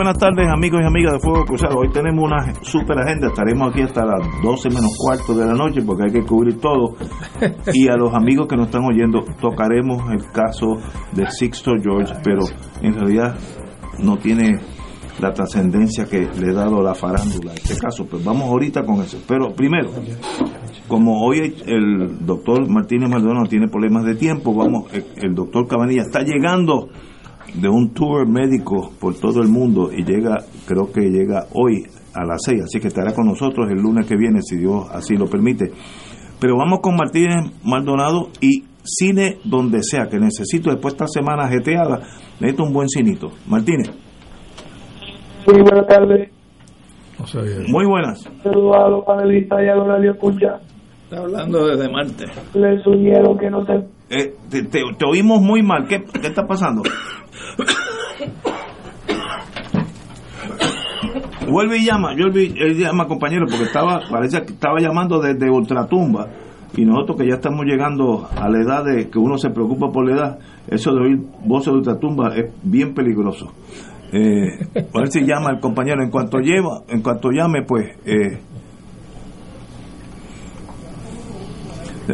Buenas tardes amigos y amigas de Fuego Cruzado. Hoy tenemos una super agenda. Estaremos aquí hasta las 12 menos cuarto de la noche porque hay que cubrir todo. Y a los amigos que nos están oyendo tocaremos el caso de Sixto George, pero en realidad no tiene la trascendencia que le ha dado la farándula a este caso. Pues vamos ahorita con eso. Pero primero, como hoy el doctor Martínez Maldonado tiene problemas de tiempo, vamos, el, el doctor Cabanilla está llegando de un tour médico por todo el mundo y llega, creo que llega hoy a las 6, así que estará con nosotros el lunes que viene, si Dios así lo permite. Pero vamos con Martínez Maldonado y cine donde sea, que necesito después de esta semana jeteada, necesito un buen cinito. Martínez. Muy buenas tardes. Muy buenas. Saludos a los panelistas y a los radioescuchas. Está hablando desde Marte. Les sugiero que no se... Eh, te, te- te oímos muy mal. ¿Qué, qué está pasando? Vuelve y llama. Yo él llama compañero porque estaba parece que estaba llamando desde ultratumba y nosotros que ya estamos llegando a la edad de que uno se preocupa por la edad, eso de oír voces de ultratumba es bien peligroso. Eh, a ver si llama el compañero. En cuanto lleva, en cuanto llame, pues eh,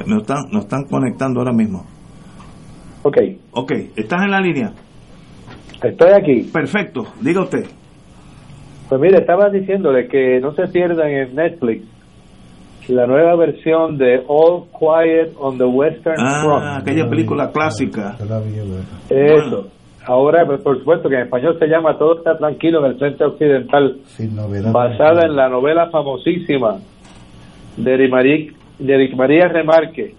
nos están, nos están conectando ahora mismo. Ok, Ok, ¿estás en la línea? Estoy aquí. Perfecto, diga usted. Pues mire, estaba diciéndole que no se pierdan en Netflix la nueva versión de All Quiet on the Western Ah, Front. aquella película clásica. Eso. Ahora, pues, por supuesto que en español se llama Todo está tranquilo en el frente occidental, basada en la novela famosísima de Eric de Eric María Remarque.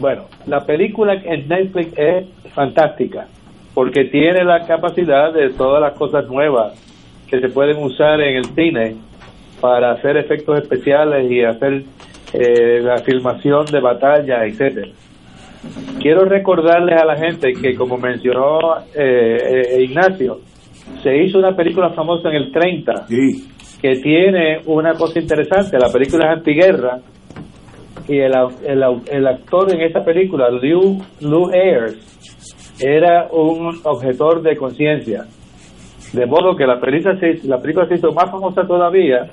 Bueno, la película en Netflix es fantástica porque tiene la capacidad de todas las cosas nuevas que se pueden usar en el cine para hacer efectos especiales y hacer eh, la filmación de batalla, etcétera. Quiero recordarles a la gente que, como mencionó eh, eh, Ignacio, se hizo una película famosa en el 30 Sí, que tiene una cosa interesante. La película es antiguerra y el, el, el actor en esa película, Lou, Lou Ayres, era un objetor de conciencia. De modo que la película, se, la película se hizo más famosa todavía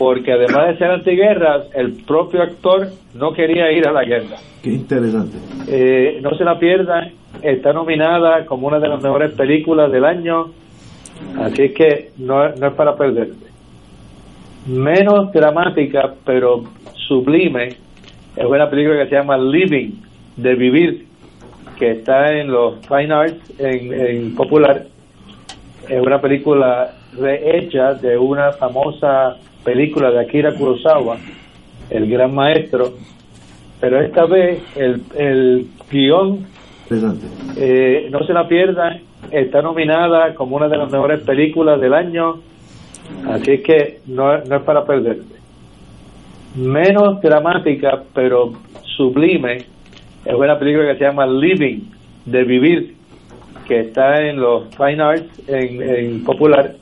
porque además de ser antiguerra, el propio actor no quería ir a la guerra. qué interesante. Eh, no se la pierdan, está nominada como una de las mejores películas del año, así que no, no es para perderse. Menos dramática, pero sublime, es una película que se llama Living, de vivir, que está en los Fine Arts, en, en popular. Es una película rehecha de una famosa película de Akira Kurosawa, el gran maestro, pero esta vez el, el guion eh, no se la pierdan, está nominada como una de las mejores películas del año, así que no, no es para perderse. Menos dramática, pero sublime, es una película que se llama Living, de vivir, que está en los Fine Arts, en, en popular.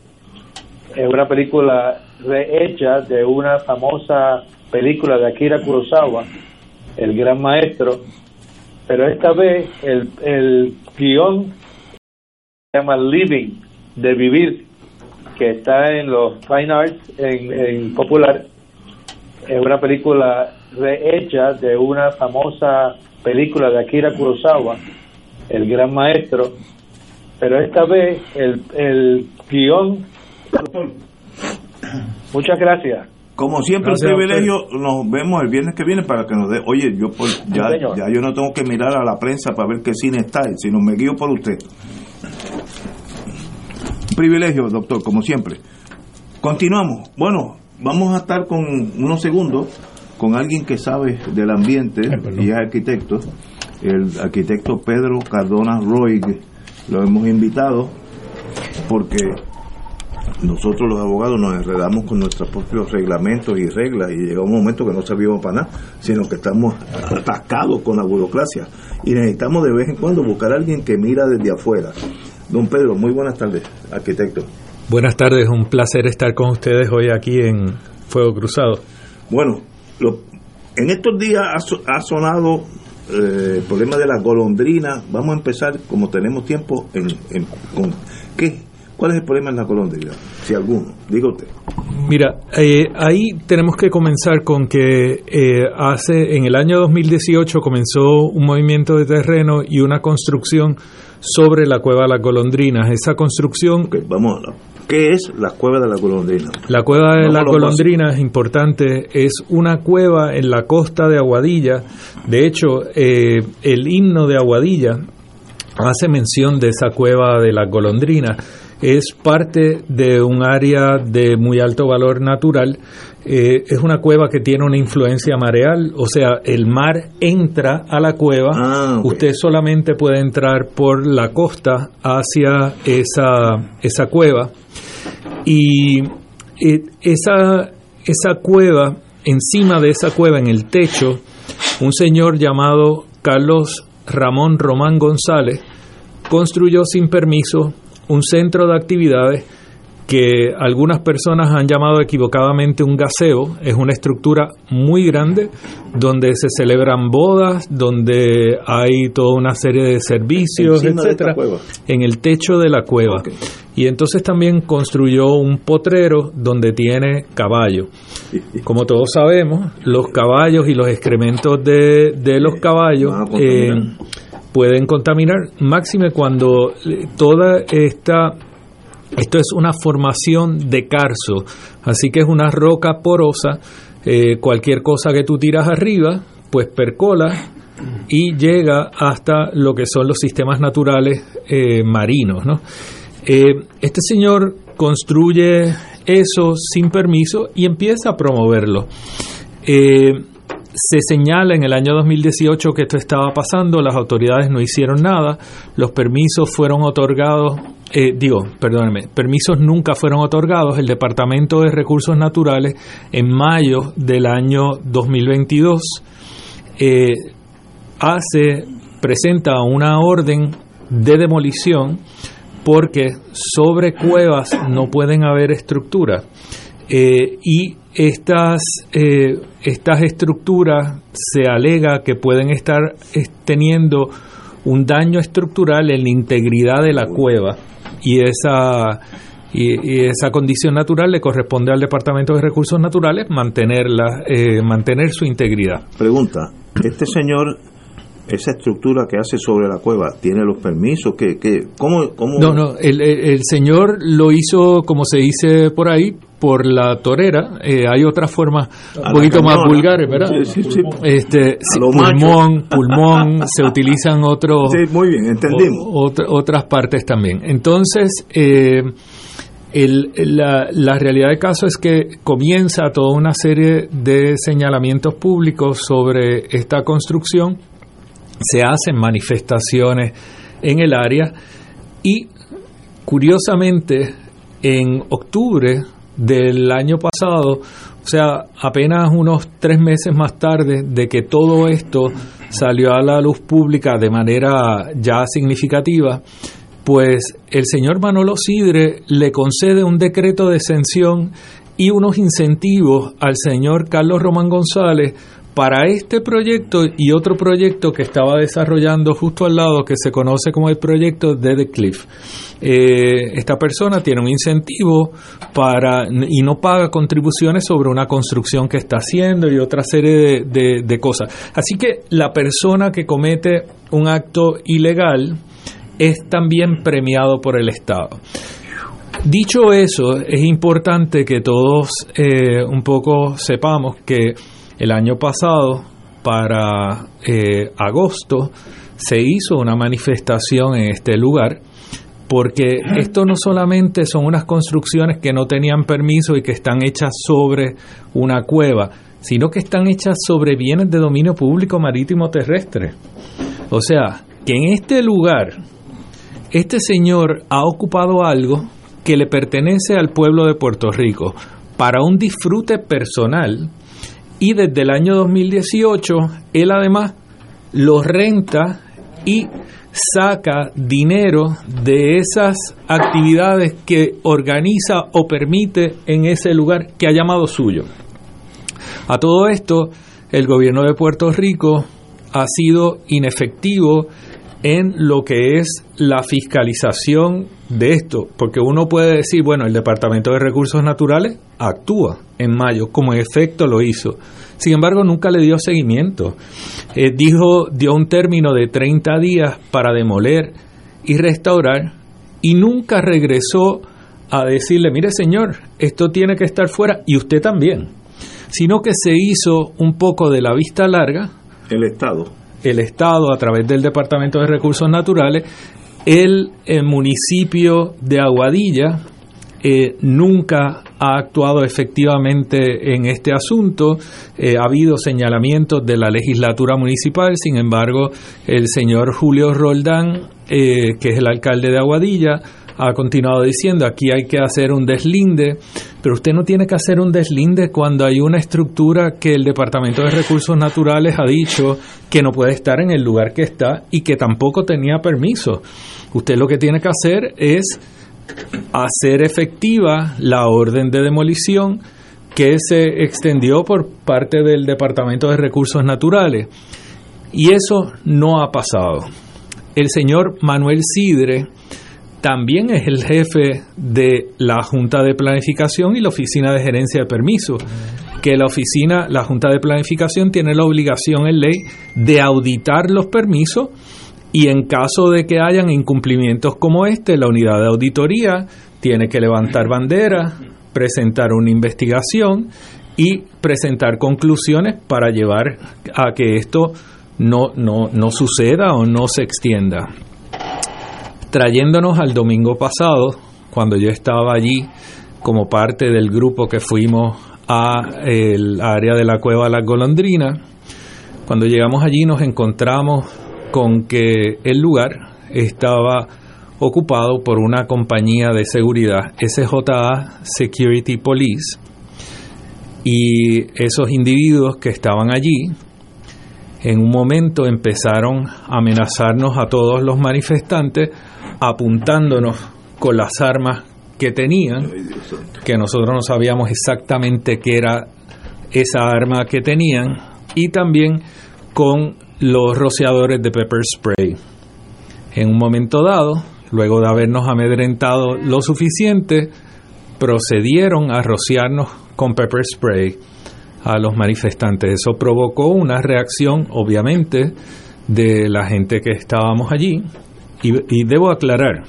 Es una película rehecha de una famosa película de Akira Kurosawa, el gran maestro, pero esta vez el, el guion se llama Living, de vivir, que está en los Fine Arts, en, en popular. es una película rehecha de una famosa película de Akira Kurosawa, el gran maestro, pero esta vez el, el guion... Muchas gracias. Como siempre, un privilegio. Nos vemos el viernes que viene para que nos dé. Oye, yo ya, ya yo no tengo que mirar a la prensa para ver qué cine está, sino me guío por usted. Un privilegio, doctor, como siempre. Continuamos. Bueno, vamos a estar con unos segundos con alguien que sabe del ambiente y es arquitecto, el arquitecto Pedro Cardona Roig. Lo hemos invitado porque nosotros los abogados nos enredamos con nuestros propios reglamentos y reglas y llega un momento que no sabíamos para nada, sino que estamos atascados con la burocracia y necesitamos de vez en cuando buscar a alguien que mira desde afuera. Don Pedro, muy buenas tardes, arquitecto. Buenas tardes, un placer estar con ustedes hoy aquí en Fuego Cruzado. Bueno, en estos días ha, sonado eh, el problema de la golondrina. Vamos a empezar, como tenemos tiempo, en, con qué ¿Cuál es el problema en la golondrina? Si alguno, diga usted. Mira, eh, ahí tenemos que comenzar con que eh, hace en el año 2018 comenzó un movimiento de terreno y una construcción sobre la cueva de las golondrinas. Esa construcción... vamos ¿Qué es la cueva de la golondrina? La cueva de la golondrina es importante, es una cueva en la costa de Aguadilla. De hecho, eh, el himno de Aguadilla hace mención de esa cueva de la golondrina es parte de un área de muy alto valor natural. Eh, es una cueva que tiene una influencia mareal, o sea, el mar entra a la cueva, ah, usted solamente puede entrar por la costa hacia esa, esa cueva y eh, esa, esa cueva, encima de esa cueva, en el techo, un señor llamado Carlos Ramón Román González construyó sin permiso un centro de actividades que algunas personas han llamado equivocadamente un gaseo. Es una estructura muy grande donde se celebran bodas, donde hay toda una serie de servicios, etcétera, en el techo de la cueva. Y entonces también construyó un potrero donde tiene caballo. Como todos sabemos, los caballos y los excrementos de, de los caballos eh, pueden contaminar, máxime cuando eh, toda esta esto es una formación de carso, así que es una roca porosa. Eh, cualquier cosa que tú tiras arriba, pues percola y llega hasta lo que son los sistemas naturales eh, marinos. ¿no? Este señor construye eso sin permiso y empieza a promoverlo. Se señala en el año 2018 que esto estaba pasando, las autoridades no hicieron nada, los permisos fueron otorgados, eh, digo, perdónenme, permisos nunca fueron otorgados, el Departamento de Recursos Naturales en mayo del año 2022 eh, hace, presenta una orden de demolición porque sobre cuevas no pueden haber estructuras. Eh, y estas, eh, estas estructuras se alega que pueden estar teniendo un daño estructural en la integridad de la cueva y esa y, esa condición natural le corresponde al Departamento de Recursos Naturales mantenerla eh, mantener su integridad. Pregunta, este señor esa estructura que hace sobre la cueva tiene los permisos que, que cómo, cómo, no no el, el, señor lo hizo como se dice por ahí por la torera. Eh, hay otras formas un poquito más vulgares verdad sí, sí, sí. este pulmón pulmón se utilizan otros sí, muy bien entendimos. otras partes también. Entonces eh, el, la, la, realidad del caso es que comienza toda una serie de señalamientos públicos sobre esta construcción se hacen manifestaciones en el área. Y curiosamente en octubre del año pasado, o sea, apenas unos tres meses más tarde de que todo esto salió a la luz pública de manera ya significativa, pues el señor Manolo Sidre le concede un decreto de exención y unos incentivos al señor Carlos Román González para este proyecto y otro proyecto que estaba desarrollando justo al lado que se conoce como el proyecto de The Cliff. Eh, esta persona tiene un incentivo para y no paga contribuciones sobre una construcción que está haciendo y otra serie de, cosas. Así que la persona que comete un acto ilegal es también premiado por el Estado. Dicho eso, es importante que todos eh, un poco sepamos que el año pasado, para eh, agosto, se hizo una manifestación en este lugar porque esto no solamente son unas construcciones que no tenían permiso y que están hechas sobre una cueva, sino que están hechas sobre bienes de dominio público marítimo terrestre. O sea, que en este lugar este señor ha ocupado algo que le pertenece al pueblo de Puerto Rico para un disfrute personal y desde el año 2018 él además lo renta y saca dinero de esas actividades que organiza o permite en ese lugar que ha llamado suyo. A todo esto, el gobierno de Puerto Rico ha sido inefectivo en lo que es la fiscalización de esto, porque uno puede decir, bueno, el Departamento de Recursos Naturales actúa en mayo, como en efecto lo hizo. Sin embargo, nunca le dio seguimiento. Eh, dijo, dio un término de 30 días para demoler y restaurar y nunca regresó a decirle, mire señor, esto tiene que estar fuera y usted también, sino que se hizo un poco de la vista larga. El Estado el Estado, a través del Departamento de Recursos Naturales, el, municipio de Aguadilla eh, nunca ha actuado efectivamente en este asunto. Eh, ha habido señalamientos de la legislatura municipal, sin embargo, el señor Julio Roldán, eh, que es el alcalde de Aguadilla, ha continuado diciendo aquí hay que hacer un deslinde, pero usted no tiene que hacer un deslinde cuando hay una estructura que el Departamento de Recursos Naturales ha dicho que no puede estar en el lugar que está y que tampoco tenía permiso. Usted lo que tiene que hacer es hacer efectiva la orden de demolición que se extendió por parte del Departamento de Recursos Naturales. Y eso no ha pasado. El señor Manuel Sidre, también es el jefe de la Junta de Planificación y la Oficina de Gerencia de Permisos, que la oficina, la Junta de Planificación tiene la obligación en ley de auditar los permisos y en caso de que hayan incumplimientos como este, la unidad de auditoría tiene que levantar bandera, presentar una investigación y presentar conclusiones para llevar a que esto no, no, no suceda o no se extienda trayéndonos al domingo pasado, cuando yo estaba allí como parte del grupo que fuimos a el área de la cueva La Golondrina. Cuando llegamos allí nos encontramos con que el lugar estaba ocupado por una compañía de seguridad, SJA Security Police, y esos individuos que estaban allí en un momento empezaron a amenazarnos a todos los manifestantes apuntándonos con las armas que tenían, que nosotros no sabíamos exactamente qué era esa arma que tenían, y también con los rociadores de pepper spray. En un momento dado, luego de habernos amedrentado lo suficiente, procedieron a rociarnos con pepper spray a los manifestantes. Eso provocó una reacción, obviamente, de la gente que estábamos allí, y, debo aclarar,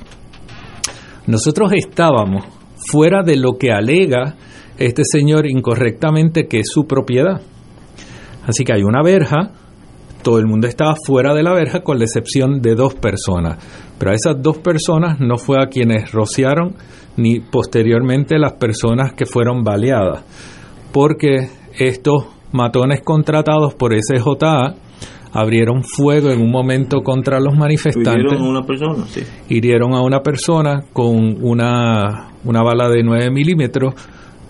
nosotros estábamos fuera de lo que alega este señor incorrectamente que es su propiedad. Así que hay una verja, todo el mundo estaba fuera de la verja con la excepción de dos personas. Pero a esas dos personas no fue a quienes rociaron ni posteriormente las personas que fueron baleadas. Porque estos matones contratados por SJA abrieron fuego en un momento contra los manifestantes. ¿Hirieron a una persona? Sí. Hirieron a una persona con una, una bala de 9 milímetros,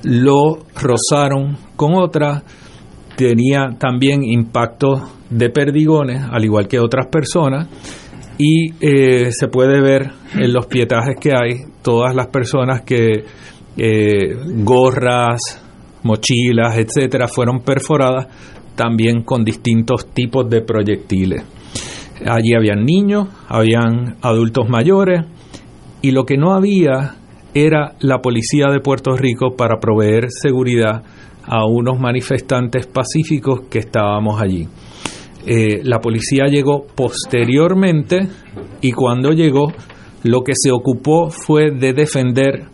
lo rozaron con otra, tenía también impacto de perdigones, al igual que otras personas, y eh, se puede ver en los pietajes que hay todas las personas que eh, gorras, mochilas, etcétera, fueron perforadas también con distintos tipos de proyectiles. Allí habían niños, habían adultos mayores y lo que no había era la policía de Puerto Rico para proveer seguridad a unos manifestantes pacíficos que estábamos allí. Eh, la policía llegó posteriormente y cuando llegó lo que se ocupó fue de defender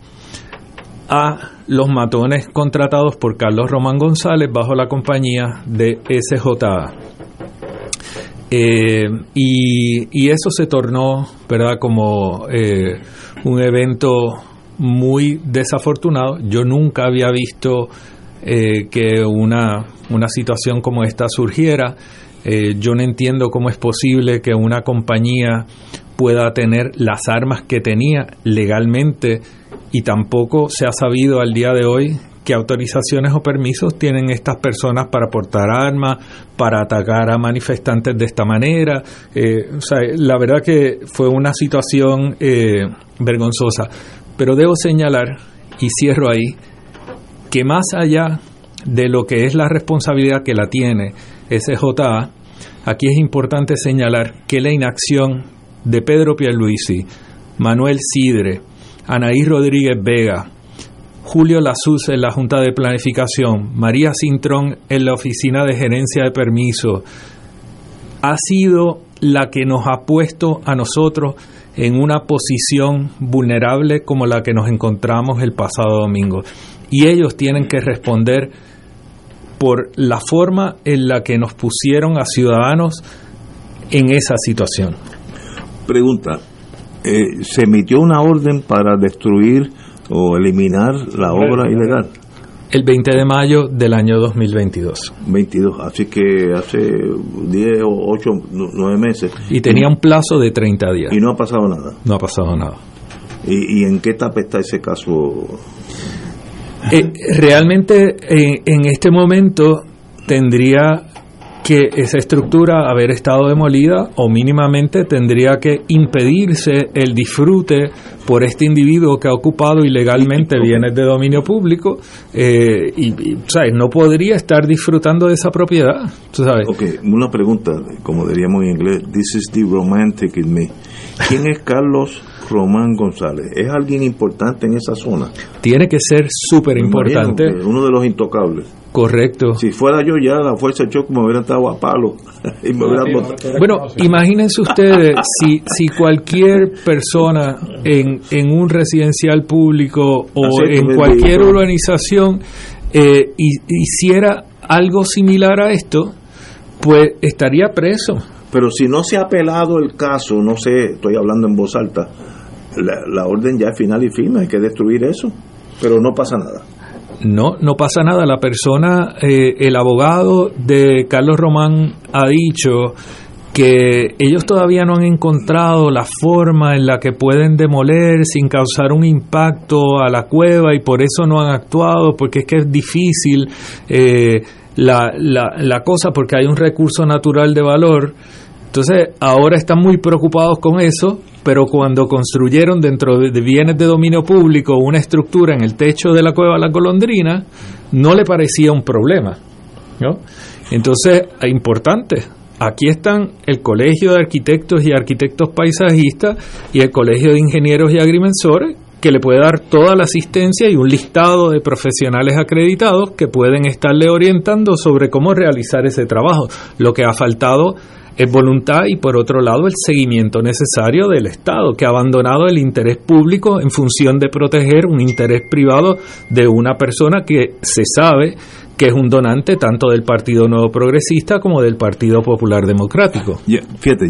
a los matones contratados por Carlos Román González bajo la compañía de SJA. Eh, y, eso se tornó, ¿verdad?, como eh, un evento muy desafortunado. Yo nunca había visto eh, que una, una situación como esta surgiera. yo no entiendo cómo es posible que una compañía pueda tener las armas que tenía legalmente y tampoco se ha sabido al día de hoy qué autorizaciones o permisos tienen estas personas para portar armas, para atacar a manifestantes de esta manera. Eh, o sea, la verdad que fue una situación eh, vergonzosa. Pero debo señalar, y cierro ahí, que más allá de lo que es la responsabilidad que la tiene SJA, aquí es importante señalar que la inacción de Pedro Pierluisi, Manuel Sidre, Anaís Rodríguez Vega, Julio Lazuz en la Junta de Planificación, María Cintrón en la Oficina de Gerencia de Permiso, ha sido la que nos ha puesto a nosotros en una posición vulnerable como la que nos encontramos el pasado domingo. Y ellos tienen que responder por la forma en la que nos pusieron a ciudadanos en esa situación. Pregunta, eh, ¿se emitió una orden para destruir o eliminar la obra ilegal. El 20 de mayo del año 2022. 22, así que hace 10 o 8, 9 meses. Y tenía un plazo de 30 días. Y no ha pasado nada. No ha pasado nada. ¿Y, en qué etapa está ese caso? Eh, realmente en este momento tendría que esa estructura, haber estado demolida o mínimamente tendría que impedirse el disfrute por este individuo que ha ocupado ilegalmente bienes de dominio público eh, y, no podría estar disfrutando de esa propiedad. sabes? Ok, una pregunta, como diríamos en inglés, this is the romantic in me. ¿Quién es Carlos Román González? ¿Es alguien importante en esa zona? Tiene que ser súper importante. Uno de los intocables. Correcto. Si fuera yo ya, la fuerza de choque me hubiera estado a palo. bueno, imagínense ustedes si, si cualquier persona en, en un residencial público o en cualquier urbanización eh, hiciera algo similar a esto, pues estaría preso. Pero si no se ha apelado el caso, no sé, estoy hablando en voz alta, la, la orden ya es final y firme, hay que destruir eso, pero no pasa nada. No, no pasa nada. La persona, eh, el abogado de Carlos Román ha dicho que ellos todavía no han encontrado la forma en la que pueden demoler sin causar un impacto a la cueva y por eso no han actuado, porque es que es difícil eh, la, la, la cosa, porque hay un recurso natural de valor. Entonces, ahora están muy preocupados con eso pero cuando construyeron dentro de bienes de dominio público una estructura en el techo de la cueva La Golondrina, no le parecía un problema. ¿no? Entonces, es importante, aquí están el Colegio de Arquitectos y Arquitectos Paisajistas y el Colegio de Ingenieros y Agrimensores, que le puede dar toda la asistencia y un listado de profesionales acreditados que pueden estarle orientando sobre cómo realizar ese trabajo. Lo que ha faltado es voluntad y por otro lado el seguimiento necesario del Estado, que ha abandonado el interés público en función de proteger un interés privado de una persona que se sabe que es un donante tanto del Partido Nuevo Progresista como del Partido Popular Democrático. fíjate,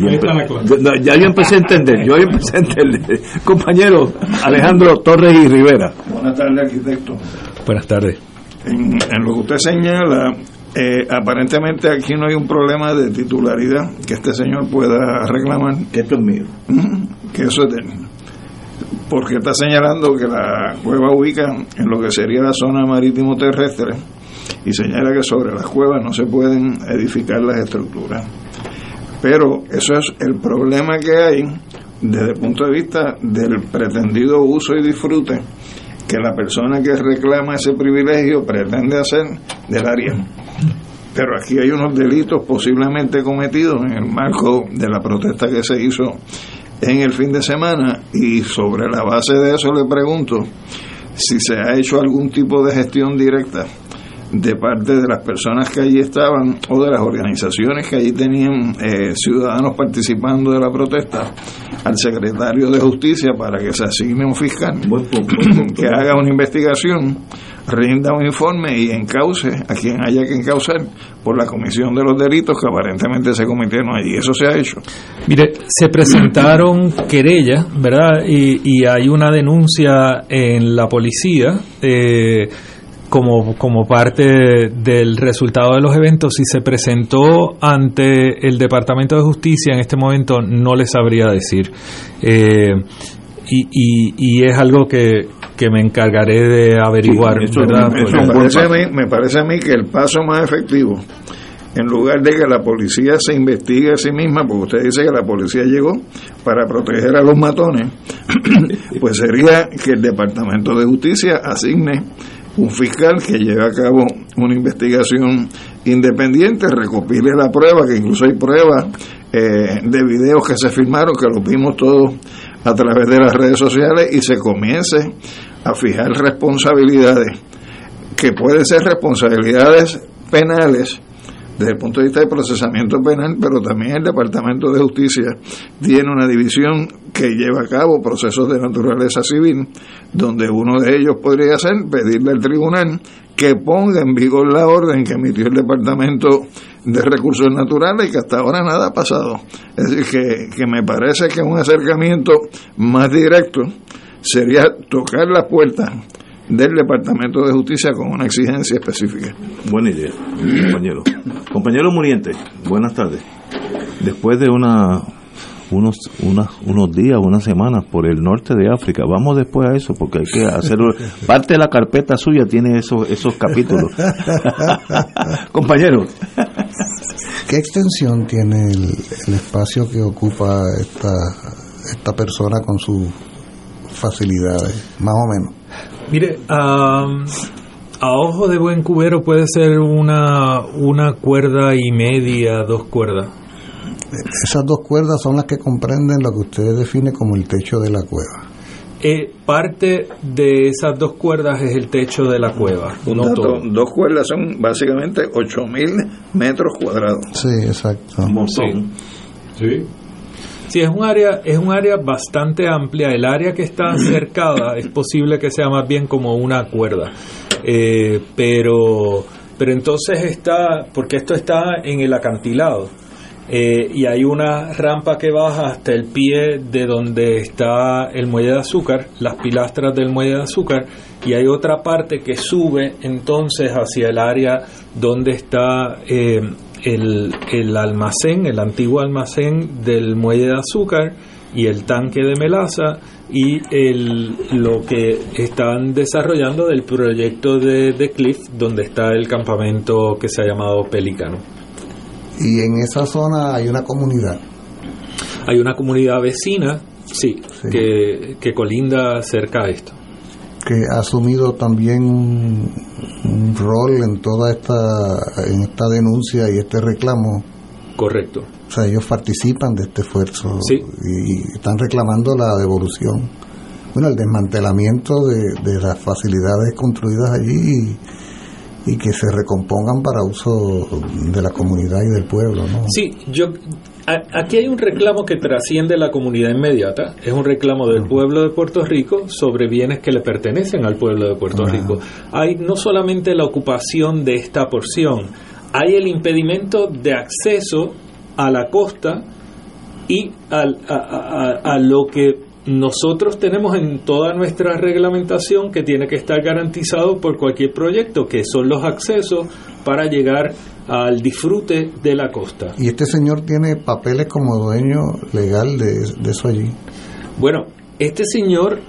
ya yo empecé a entender, yo empecé a entender. Compañero Alejandro Torres y Rivera. Buenas tardes, arquitecto. Buenas tardes. En, en lo que usted señala, eh, aparentemente aquí no hay un problema de titularidad que este señor pueda reclamar. Que esto es mío. Que eso es de Porque está señalando que la cueva ubica en lo que sería la zona marítimo terrestre y señala que sobre las cuevas no se pueden edificar las estructuras. Pero eso es el problema que hay desde el punto de vista del pretendido uso y disfrute que la persona que reclama ese privilegio pretende hacer del área. Pero aquí hay unos delitos posiblemente cometidos en el marco de la protesta que se hizo en el fin de semana. Y sobre la base de eso le pregunto si se ha hecho algún tipo de gestión directa de parte de las personas que allí estaban o de las organizaciones que allí tenían eh, ciudadanos participando de la protesta al secretario de justicia para que se asigne un fiscal que haga una investigación rinda un informe y encauce a quien haya que encauzar por la comisión de los delitos que aparentemente se cometieron allí. Eso se ha hecho. Mire, se presentaron querellas, ¿verdad? Y, y hay una denuncia en la policía. Eh, como, como parte del resultado de los eventos, si se presentó ante el Departamento de Justicia en este momento, no les sabría decir. Eh, y, y, es algo que, que me encargaré de averiguar. ¿verdad? me, parece a mí, me parece a mí que el paso más efectivo, en lugar de que la policía se investigue a sí misma, porque usted dice que la policía llegó para proteger a los matones, pues sería que el Departamento de Justicia asigne un fiscal que lleve a cabo una investigación independiente, recopile la prueba, que incluso hay pruebas eh, de videos que se filmaron, que los vimos todos a través de las redes sociales, y se comience a fijar responsabilidades, que pueden ser responsabilidades penales, desde el punto de vista del procesamiento penal, pero también el Departamento de Justicia tiene una división que lleva a cabo procesos de naturaleza civil, donde uno de ellos podría ser pedirle al tribunal que ponga en vigor la orden que emitió el Departamento de Recursos Naturales que hasta ahora nada ha pasado. Es decir, que, que me parece que un acercamiento más directo sería tocar la puerta del Departamento de Justicia con una exigencia específica. Buena idea, compañero. Compañero Muriente, buenas tardes. Después de una unos unos días, unas semanas por el norte de África. Vamos después a eso porque hay que hacerlo. Parte de la carpeta suya tiene esos esos capítulos. Compañero. ¿Qué extensión tiene el, el, espacio que ocupa esta esta persona con sus facilidades, más o menos? Mire, a ojo de buen cubero puede ser una, una cuerda y media, dos cuerdas. Esas dos cuerdas son las que comprenden lo que usted define como el techo de la cueva. Eh, parte de esas dos cuerdas es el techo de la cueva. No dos cuerdas son básicamente 8.000 metros cuadrados. Sí, exacto. Sí. sí. Sí, es un área, es un área bastante amplia. El área que está cercada es posible que sea más bien como una cuerda. Eh, pero, pero entonces está, porque esto está en el acantilado. Eh, y hay una rampa que baja hasta el pie de donde está el muelle de azúcar, las pilastras del muelle de azúcar, y hay otra parte que sube entonces hacia el área donde está eh, el, el almacén, el antiguo almacén del muelle de azúcar y el tanque de melaza y el, lo que están desarrollando del proyecto de, de Cliff, donde está el campamento que se ha llamado Pelicano. Y en esa zona hay una comunidad. Hay una comunidad vecina, sí, Que, que colinda cerca a esto que ha asumido también un, rol en toda esta en esta denuncia y este reclamo. Correcto. O sea, ellos participan de este esfuerzo y están reclamando la devolución, bueno, el desmantelamiento de, las facilidades construidas allí y, y, que se recompongan para uso de la comunidad y del pueblo, ¿no? Sí, yo Aquí hay un reclamo que trasciende la comunidad inmediata, es un reclamo del pueblo de Puerto Rico sobre bienes que le pertenecen al pueblo de Puerto Rico. Hay no solamente la ocupación de esta porción, hay el impedimento de acceso a la costa y a, a lo que nosotros tenemos en toda nuestra reglamentación que tiene que estar garantizado por cualquier proyecto, que son los accesos para llegar al disfrute de la costa. ¿Y este señor tiene papeles como dueño legal de, eso allí? Bueno, este señor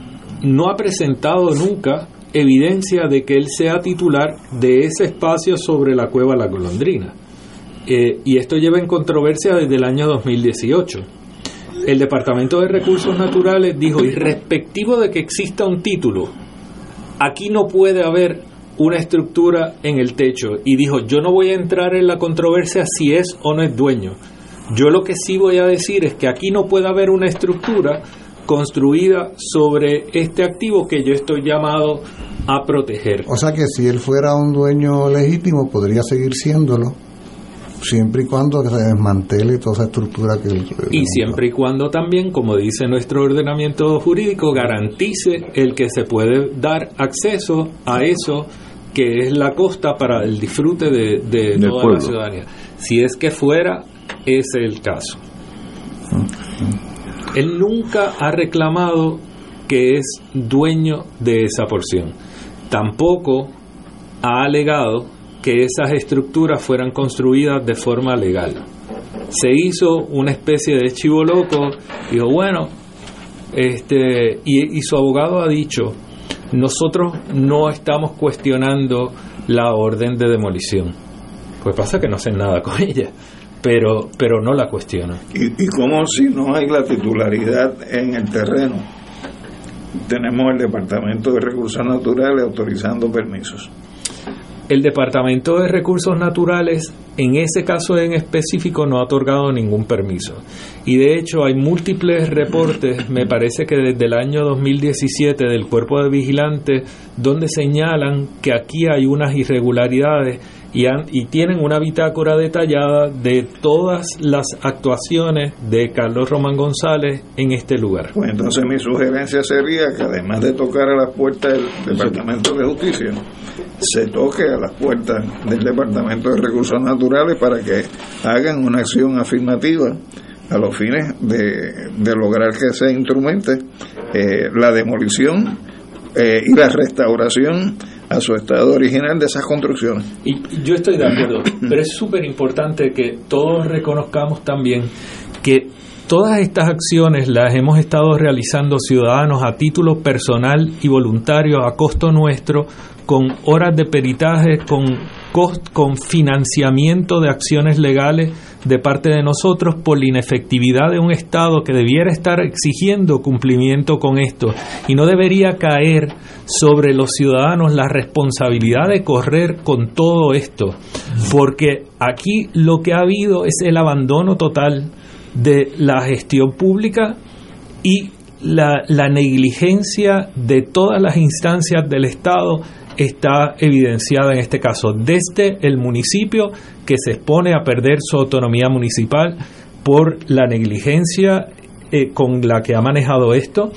no ha presentado nunca evidencia de que él sea titular de ese espacio sobre la cueva La Golondrina. Eh, y esto lleva en controversia desde el año 2018. El Departamento de Recursos Naturales dijo, y respectivo de que exista un título, aquí no puede haber una estructura en el techo y dijo, yo no voy a entrar en la controversia si es o no es dueño. Yo lo que sí voy a decir es que aquí no puede haber una estructura construida sobre este activo que yo estoy llamado a proteger. O sea que si él fuera un dueño legítimo podría seguir siéndolo siempre y cuando se desmantele toda esa estructura que y siempre y cuando también como dice nuestro ordenamiento jurídico garantice el que se puede dar acceso a eso que es la costa para el disfrute de, de toda la ciudadanía. Si es que fuera ese el caso. Él nunca ha reclamado que es dueño de esa porción. Tampoco ha alegado que esas estructuras fueran construidas de forma legal. Se hizo una especie de chivo loco, dijo, bueno, este, y, su abogado ha dicho, nosotros no estamos cuestionando la orden de demolición. Pues pasa que no hacen nada con ella, pero, pero no la cuestionan. ¿Y, ¿Y cómo si no hay la titularidad en el terreno? Tenemos el Departamento de Recursos Naturales autorizando permisos el Departamento de Recursos Naturales en ese caso en específico no ha otorgado ningún permiso. Y de hecho hay múltiples reportes, me parece que desde el año 2017 del Cuerpo de Vigilantes, donde señalan que aquí hay unas irregularidades y, tienen una bitácora detallada de todas las actuaciones de Carlos Román González en este lugar. Pues entonces mi sugerencia sería que además de tocar a las puertas del Departamento de Justicia, se toque a las puertas del Departamento de Recursos Naturales para que hagan una acción afirmativa a los fines de, lograr que se instrumente eh, la demolición eh, y la restauración a su estado original de esas construcciones. Y yo estoy de acuerdo, pero es súper importante que todos reconozcamos también que todas estas acciones las hemos estado realizando ciudadanos a título personal y voluntario a costo nuestro con horas de peritaje, con, con financiamiento de acciones legales de parte de nosotros por la inefectividad de un Estado que debiera estar exigiendo cumplimiento con esto. Y no debería caer sobre los ciudadanos la responsabilidad de correr con todo esto, porque aquí lo que ha habido es el abandono total de la gestión pública y la, la negligencia de todas las instancias del Estado está evidenciada en este caso desde el municipio que se expone a perder su autonomía municipal por la negligencia eh, con la que ha manejado esto,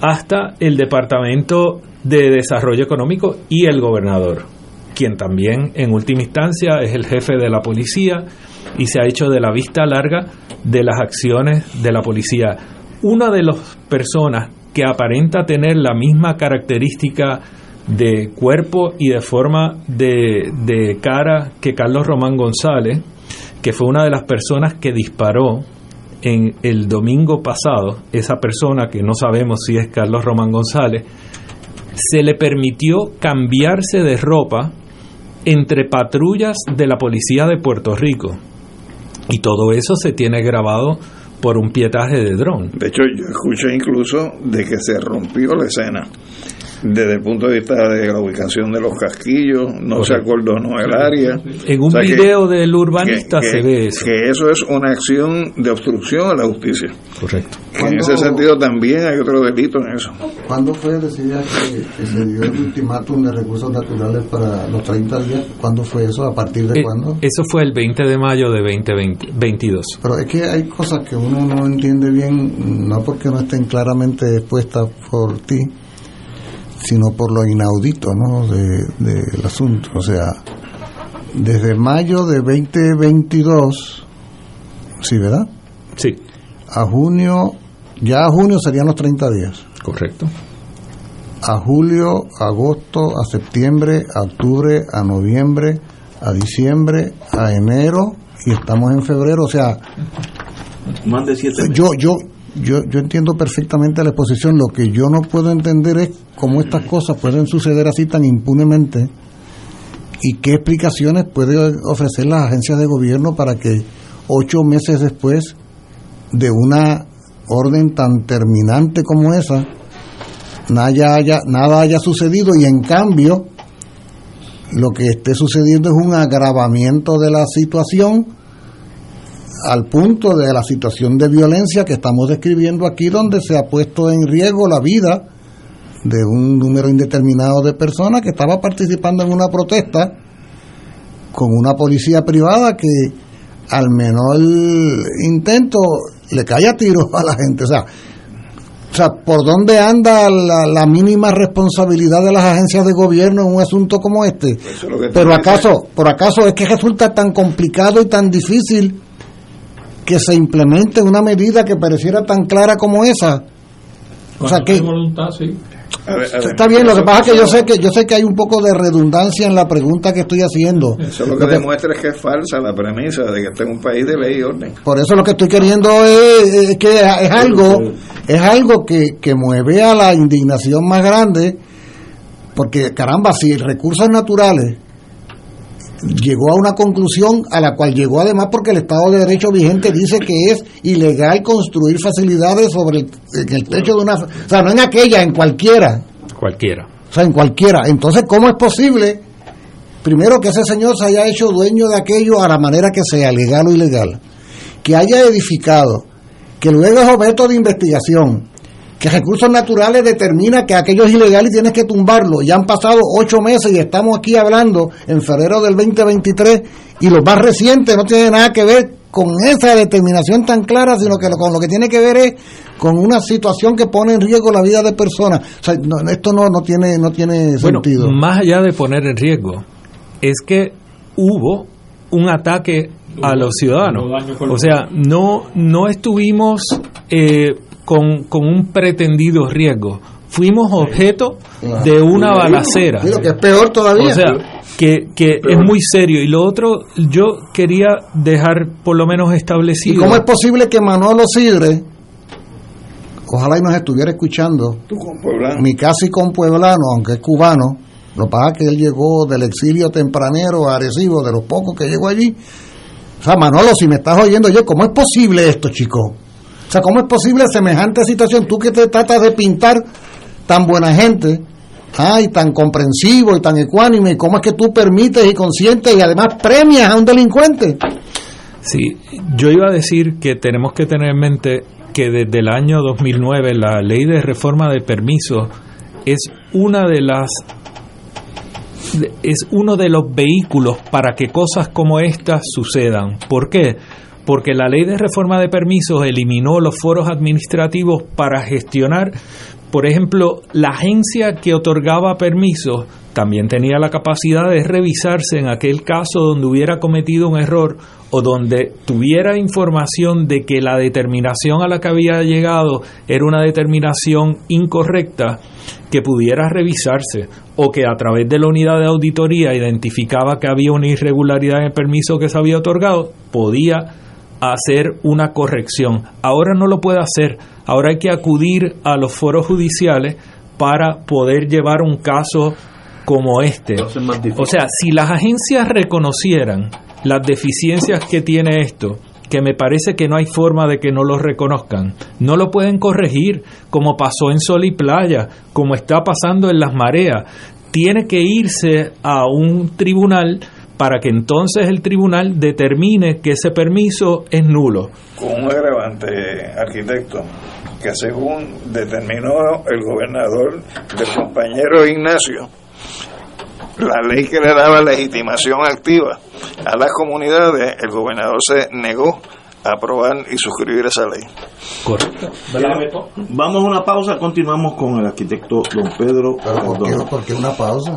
hasta el Departamento de Desarrollo Económico y el gobernador, quien también en última instancia es el jefe de la policía y se ha hecho de la vista larga de las acciones de la policía. Una de las personas que aparenta tener la misma característica de cuerpo y de forma de, de cara que Carlos Román González, que fue una de las personas que disparó en el domingo pasado, esa persona que no sabemos si es Carlos Román González, se le permitió cambiarse de ropa entre patrullas de la policía de Puerto Rico. Y todo eso se tiene grabado por un pietaje de dron. De hecho, yo escuché incluso de que se rompió la escena desde el punto de vista de la ubicación de los casquillos, no se acordonó el área. En un video del urbanista se ve eso. Que eso es una acción de obstrucción a la justicia. Correcto. En ese sentido también hay otro delito en eso. ¿Cuándo fue, decía, que, se dio el ultimátum de recursos naturales para los 30 días? ¿Cuándo fue eso? ¿A partir de eh, cuándo? Eso fue el 20 de mayo de 2022. Pero es que hay cosas que uno no entiende bien, no porque no estén claramente expuestas por ti, sino por lo inaudito ¿no? del de, asunto. O sea, desde mayo de 2022, ¿sí, verdad? Sí. A junio, ya a junio serían los 30 días. Correcto. A julio, agosto, a septiembre, a octubre, a noviembre, a diciembre, a enero y estamos en febrero, o sea, más de siete Yo, yo, yo, yo entiendo perfectamente la exposición. Lo que yo no puedo entender es cómo estas cosas pueden suceder así tan impunemente y qué explicaciones puede ofrecer las agencias de gobierno para que ocho meses después de una orden tan terminante como esa, nada haya, nada haya sucedido y en cambio lo que esté sucediendo es un agravamiento de la situación al punto de la situación de violencia que estamos describiendo aquí, donde se ha puesto en riesgo la vida de un número indeterminado de personas que estaba participando en una protesta con una policía privada que al menor intento le cae a tiros a la gente. O sea, o sea, ¿por dónde anda la, mínima responsabilidad de las agencias de gobierno en un asunto como este? Pero acaso, por acaso es que resulta tan complicado y tan difícil que se implemente una medida que pareciera tan clara como esa. O sea que está bien, lo que pasa es que yo sé que yo sé que hay un poco de redundancia en la pregunta que estoy haciendo. Eso lo que, demuestra es que es falsa la premisa de que este es un país de ley y orden. Por eso lo que estoy queriendo es, que es algo es algo que, que mueve a la indignación más grande porque caramba, si recursos naturales llegó a una conclusión a la cual llegó además porque el Estado de Derecho vigente dice que es ilegal construir facilidades sobre el, techo de una... O sea, no en aquella, en cualquiera. Cualquiera. O sea, en cualquiera. Entonces, ¿cómo es posible, primero, que ese señor se haya hecho dueño de aquello a la manera que sea, legal o ilegal? Que haya edificado, que luego es objeto de investigación, que recursos naturales determina que aquello es ilegal y tienes que tumbarlo. Ya han pasado ocho meses y estamos aquí hablando en febrero del 2023 y lo más reciente no tiene nada que ver con esa determinación tan clara, sino que con lo que tiene que ver es con una situación que pone en riesgo la vida de personas. O sea, esto no, no tiene, no tiene sentido. Más allá de poner en riesgo, es que hubo un ataque a los ciudadanos. O sea, no, no estuvimos eh, con, con un pretendido riesgo. Fuimos objeto de una balacera. lo que es peor todavía. O sea, que, que es muy serio. Y lo otro, yo quería dejar por lo menos establecido. ¿Y cómo es posible que Manolo Sidre, ojalá y nos estuviera escuchando, mi casi compueblano, aunque es cubano, lo que pasa es que él llegó del exilio tempranero a Arecibo, de los pocos que llegó allí. O sea, Manolo, si me estás oyendo, yo, ¿cómo es posible esto, chico? O sea, ¿cómo es posible semejante situación? Tú que te tratas de pintar tan buena gente, ay, tan comprensivo y tan ecuánime, ¿cómo es que tú permites y consientes y además premias a un delincuente? Sí, yo iba a decir que tenemos que tener en mente que desde el año 2009 la ley de reforma de permisos es una de las es uno de los vehículos para que cosas como estas sucedan. ¿Por qué? Porque la ley de reforma de permisos eliminó los foros administrativos para gestionar, por ejemplo, la agencia que otorgaba permisos también tenía la capacidad de revisarse en aquel caso donde hubiera cometido un error o donde tuviera información de que la determinación a la que había llegado era una determinación incorrecta, que pudiera revisarse o que a través de la unidad de auditoría identificaba que había una irregularidad en el permiso que se había otorgado, podía hacer una corrección. Ahora no lo puede hacer, ahora hay que acudir a los foros judiciales para poder llevar un caso como este. O sea, si las agencias reconocieran las deficiencias que tiene esto, que me parece que no hay forma de que no lo reconozcan, no lo pueden corregir como pasó en Sol y Playa, como está pasando en las mareas. Tiene que irse a un tribunal para que entonces el tribunal determine que ese permiso es nulo. Con un agravante, arquitecto, que según determinó el gobernador del compañero Ignacio, la ley que le daba legitimación activa a las comunidades, el gobernador se negó a aprobar y suscribir esa ley. Correcto. Vamos a una pausa, continuamos con el arquitecto don Pedro. ¿Por qué una pausa?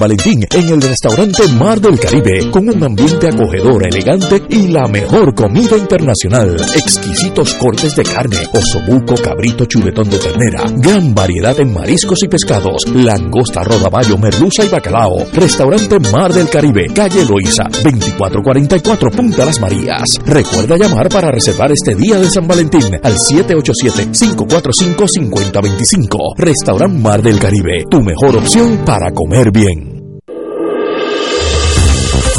Valentín en el restaurante Mar del Caribe con un ambiente acogedor, elegante y la mejor comida internacional. Exquisitos cortes de carne, osobuco, cabrito, chuletón de ternera, gran variedad en mariscos y pescados, langosta, rodaballo, merluza y bacalao. Restaurante Mar del Caribe, calle Loíza, 2444 Punta Las Marías. Recuerda llamar para reservar este día de San Valentín al 787-545-5025. Restaurante Mar del Caribe, tu mejor opción para comer bien.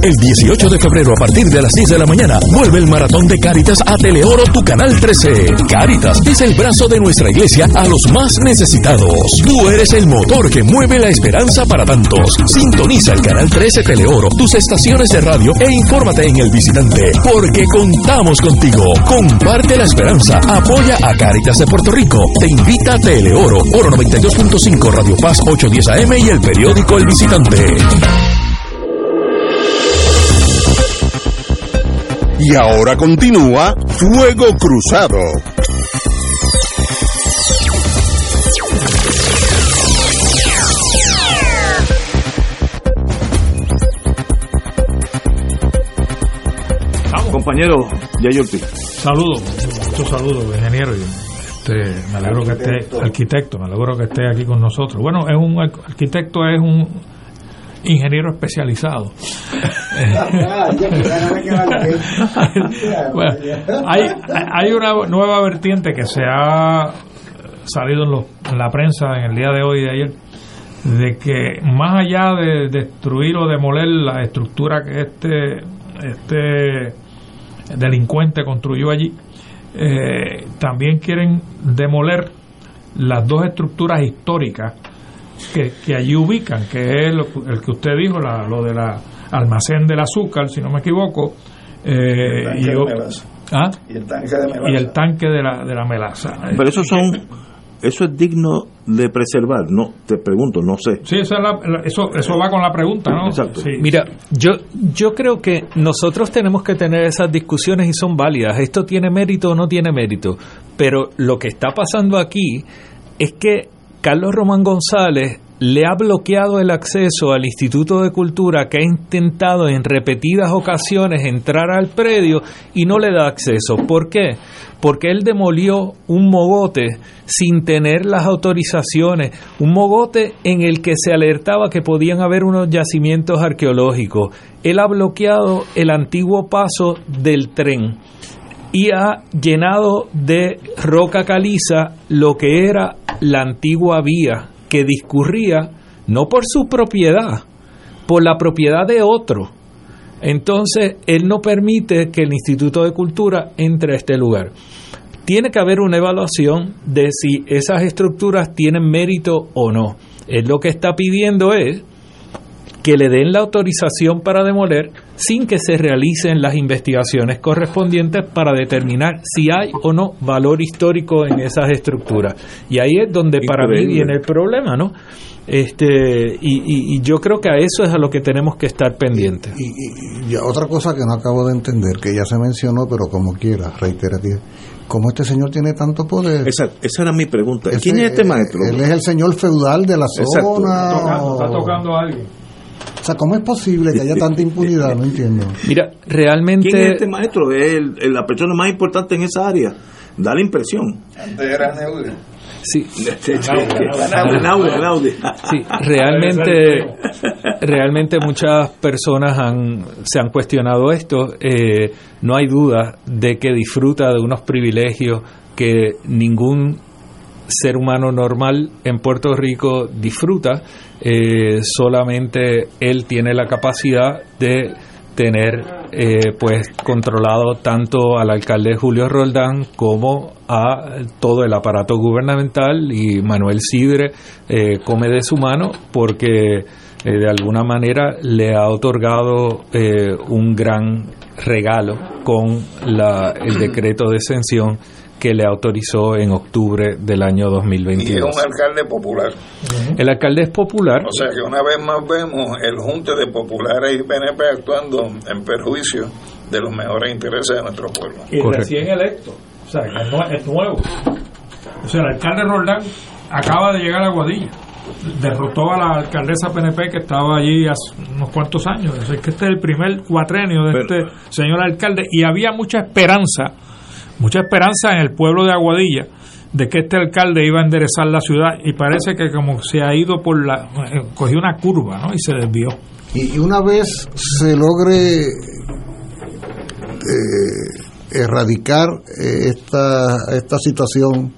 El 18 de febrero a partir de las 10 de la mañana vuelve el maratón de Cáritas a Teleoro tu canal 13. Cáritas es el brazo de nuestra iglesia a los más necesitados. Tú eres el motor que mueve la esperanza para tantos. Sintoniza el canal 13 Teleoro, tus estaciones de radio e infórmate en el visitante, porque contamos contigo. Comparte la esperanza, apoya a Cáritas de Puerto Rico. Te invita a Teleoro, Oro 92.5 Radio Paz 810 AM y el periódico El Visitante. Y ahora continúa Fuego Cruzado. Vamos, compañero Yayurti. Saludos, muchos saludos, ingeniero. Este, me alegro que esté, arquitecto, me alegro que esté aquí con nosotros. Bueno, es un arquitecto, es un ingeniero especializado. Hay, hay una nueva vertiente que se ha salido en, en la prensa en el día de hoy y de ayer, de que más allá de destruir o demoler la estructura que este, este delincuente construyó allí, eh, también quieren demoler las dos estructuras históricas que, allí ubican, que es el que usted dijo, la, lo de la almacén del azúcar, si no me equivoco, eh, y, ¿ah? y, el tanque de melaza. Y el tanque de la, de la melaza. Pero eso son eso es digno de preservar, no te pregunto, no sé. Sí, eso, eso, va con la pregunta, ¿no? Exacto. Mira, yo, yo creo que nosotros tenemos que tener esas discusiones y son válidas. ¿Esto tiene mérito o no tiene mérito? Pero lo que está pasando aquí es que Carlos Román González le ha bloqueado el acceso al Instituto de Cultura que ha intentado en repetidas ocasiones entrar al predio y no le da acceso. ¿Por qué? Porque él demolió un mogote sin tener las autorizaciones, un mogote en el que se alertaba que podían haber unos yacimientos arqueológicos. Él ha bloqueado el antiguo paso del tren y ha llenado de roca caliza lo que era la antigua vía que discurría no por su propiedad, por la propiedad de otro. Entonces, él no permite que el Instituto de Cultura entre a este lugar. Tiene que haber una evaluación de si esas estructuras tienen mérito o no. Él lo que está pidiendo es que le den la autorización para demoler sin que se realicen las investigaciones correspondientes para determinar si hay o no valor histórico en esas estructuras. Y ahí es donde para mí viene el problema, ¿no? Este, y, yo creo que a eso es a lo que tenemos que estar pendientes. Y, otra cosa que no acabo de entender, que ya se mencionó, pero como quiera, reiterativa. ¿Cómo este señor tiene tanto poder? Esa, esa era mi pregunta. ¿Quién es este maestro? Él es el señor feudal de la zona. Está tocando, a alguien. O sea, ¿cómo es posible que haya tanta impunidad? No entiendo. Mira, realmente... ¿Quién es este maestro? Es la persona más importante en esa área. Da la impresión. Antes era Neudi. Sí, realmente, realmente muchas personas han, se han cuestionado esto. Eh, no hay duda de que disfruta de unos privilegios que ningún ser humano normal en Puerto Rico disfruta. Eh, solamente él tiene la capacidad de tener eh, pues controlado tanto al alcalde Julio Roldán como a todo el aparato gubernamental y Manuel Sidre eh, come de su mano porque de alguna manera le ha otorgado un gran regalo con la, el decreto de exención que le autorizó en octubre del año 2022. Y es un alcalde popular. El alcalde es popular. O sea que una vez más vemos el junte de populares y PNP actuando en perjuicio de los mejores intereses de nuestro pueblo. Y recién electo, o sea, que es nuevo. O sea, el alcalde Roldán acaba de llegar a Guadilla derrotó a la alcaldesa PNP que estaba allí hace unos cuantos años. Es que este es el primer cuatrenio de este señor alcalde y había mucha esperanza mucha esperanza en el pueblo de Aguadilla de que este alcalde iba a enderezar la ciudad y parece que como se ha ido por la eh, cogió una curva ¿no? y se desvió y, una vez se logre eh, erradicar eh, esta, esta situación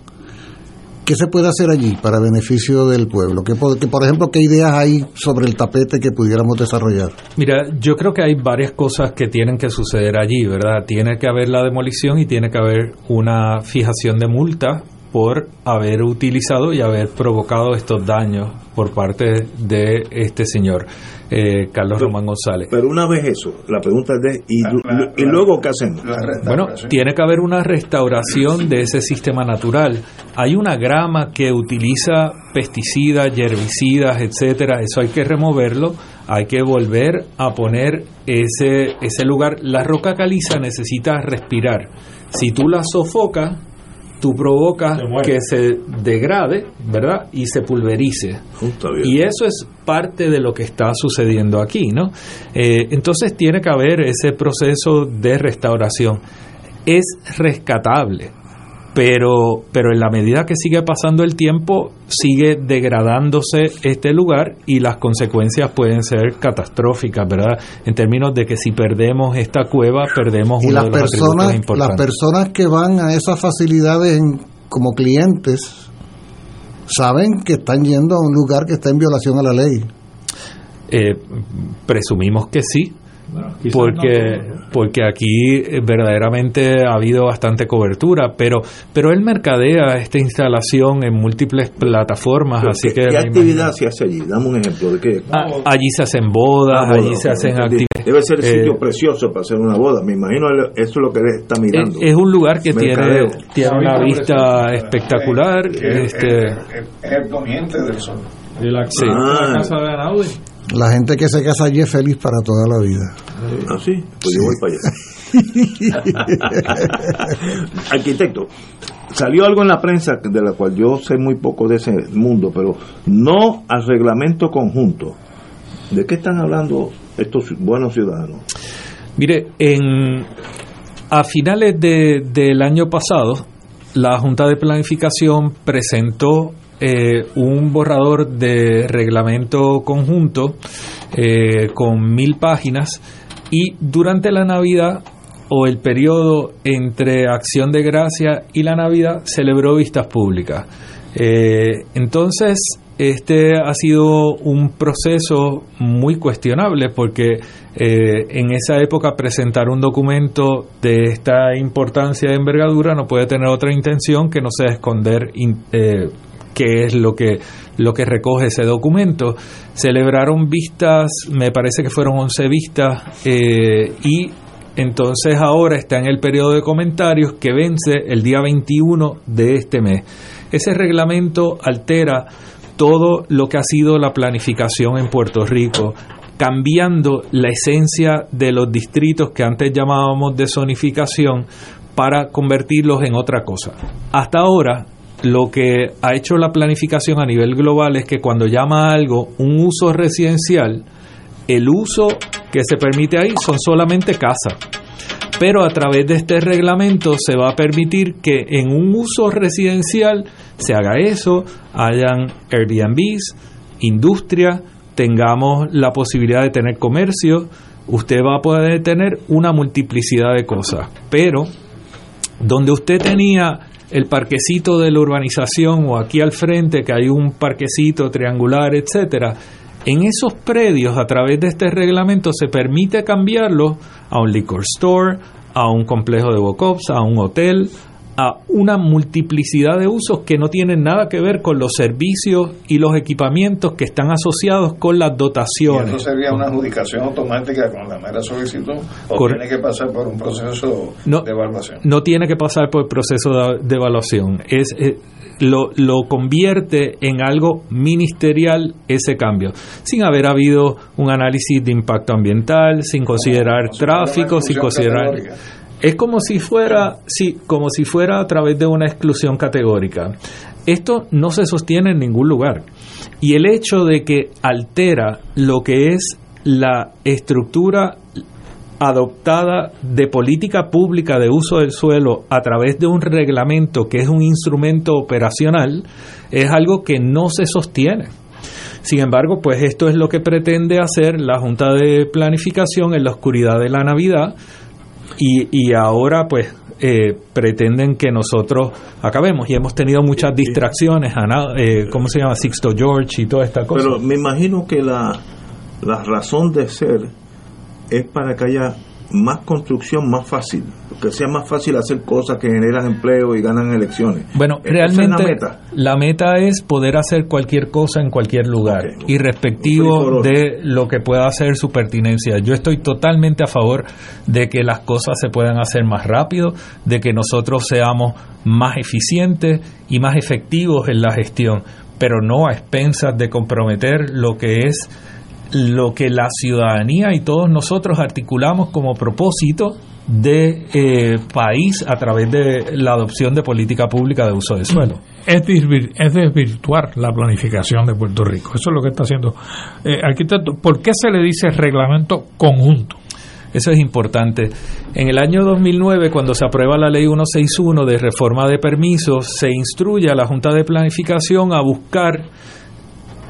¿Qué se puede hacer allí para beneficio del pueblo? ¿Qué, que, por ejemplo, ¿qué ideas hay sobre el tapete que pudiéramos desarrollar? Mira, yo creo que hay varias cosas que tienen que suceder allí, ¿verdad? Tiene que haber la demolición y tiene que haber una fijación de multa por haber utilizado y haber provocado estos daños por parte de este señor. Eh, Carlos Román González. Pero una vez eso, la pregunta es de, ¿y, luego qué hacemos? Bueno, tiene que haber una restauración de ese sistema natural. Hay una grama que utiliza pesticidas, herbicidas, etcétera, eso hay que removerlo, hay que volver a poner ese, ese lugar. La roca caliza necesita respirar. Si tú la sofocas, tú provocas que se degrade, ¿verdad? Y se pulverice. Y eso es parte de lo que está sucediendo aquí, ¿no? Eh, entonces tiene que haber ese proceso de restauración. Es rescatable pero, pero en la medida que sigue pasando el tiempo, sigue degradándose este lugar y las consecuencias pueden ser catastróficas, ¿verdad? En términos de que si perdemos esta cueva, perdemos y las personas, Las personas que van a esas facilidades como clientes saben que están yendo a un lugar que está en violación a la ley. Eh, presumimos que sí, porque porque aquí eh, verdaderamente ha habido bastante cobertura, pero pero él mercadea esta instalación en múltiples plataformas, así ¿qué, que ¿qué actividad se hace allí? Dame un ejemplo de qué. Ah, allí se hacen bodas, ah, allí se hacen actividades. Debe ser un sitio eh, precioso para hacer una boda, me imagino eso es lo que él está mirando. Es, un lugar que tiene, tiene una vista espectacular. este, es el poniente del sol. la, la casa de Anaudi. La gente que se casa allí es feliz para toda la vida. Ah, sí, pues yo voy para allá. Arquitecto, salió algo en la prensa de la cual yo sé muy poco de ese mundo, pero no al reglamento conjunto. ¿De qué están hablando estos buenos ciudadanos? Mire, en, a finales de, del año pasado, la Junta de Planificación presentó eh, un borrador de reglamento conjunto eh, con mil páginas y durante la Navidad o el periodo entre Acción de Gracia y la Navidad celebró vistas públicas. Eh, entonces, este ha sido un proceso muy cuestionable porque en esa época presentar un documento de esta importancia de envergadura no puede tener otra intención que no sea esconder que es lo que, lo que recoge ese documento. Celebraron vistas, me parece que fueron 11 vistas, eh, y entonces ahora está en el periodo de comentarios que vence el día 21 de este mes. Ese reglamento altera todo lo que ha sido la planificación en Puerto Rico, cambiando la esencia de los distritos que antes llamábamos de zonificación para convertirlos en otra cosa. Hasta ahora lo que ha hecho la planificación a nivel global es que cuando llama algo un uso residencial, el uso que se permite ahí son solamente casas. pero a través de este reglamento se va a permitir que en un uso residencial se haga eso, hayan Airbnbs, industria, tengamos la posibilidad de tener comercio, usted va a poder tener una multiplicidad de cosas, pero donde usted tenía el parquecito de la urbanización o aquí al frente que hay un parquecito triangular, etcétera, en esos predios a través de este reglamento se permite cambiarlo a un liquor store, a un complejo de bocops, a un hotel, a una multiplicidad de usos que no tienen nada que ver con los servicios y los equipamientos que están asociados con las dotaciones. ¿Y eso sería una adjudicación automática con la mera solicitud o tiene que pasar por un proceso de evaluación? No tiene que pasar por el proceso de, evaluación. Es, eh, lo, lo convierte en algo ministerial ese cambio, sin haber habido un análisis de impacto ambiental, sin considerar tráfico, sin considerar... Es como si fuera, sí, como si fuera a través de una exclusión categórica. Esto no se sostiene en ningún lugar. Y el hecho de que altera lo que es la estructura adoptada de política pública de uso del suelo a través de un reglamento que es un instrumento operacional es algo que no se sostiene. Sin embargo, pues esto es lo que pretende hacer la Junta de Planificación en la oscuridad de la Navidad y, ahora pues eh, pretenden que nosotros acabemos y hemos tenido muchas distracciones, eh, ¿cómo se llama? Sixto George y toda esta cosa. Pero me imagino que la, la razón de ser es para que haya más construcción más fácil, que sea más fácil hacer cosas que generan empleo y ganan elecciones. Bueno, realmente la meta? es poder hacer cualquier cosa en cualquier lugar, irrespectivo de lo que pueda hacer su pertinencia. Yo estoy totalmente a favor de que las cosas se puedan hacer más rápido, de que nosotros seamos más eficientes y más efectivos en la gestión, pero no a expensas de comprometer lo que es lo que la ciudadanía y todos nosotros articulamos como propósito de eh, país a través de la adopción de política pública de uso de suelo. Es, desvirtuar la planificación de Puerto Rico. Eso es lo que está haciendo. Eh, arquitecto, ¿por qué se le dice reglamento conjunto? Eso es importante. En el año 2009, cuando se aprueba la ley 161 de reforma de permisos, se instruye a la Junta de Planificación a buscar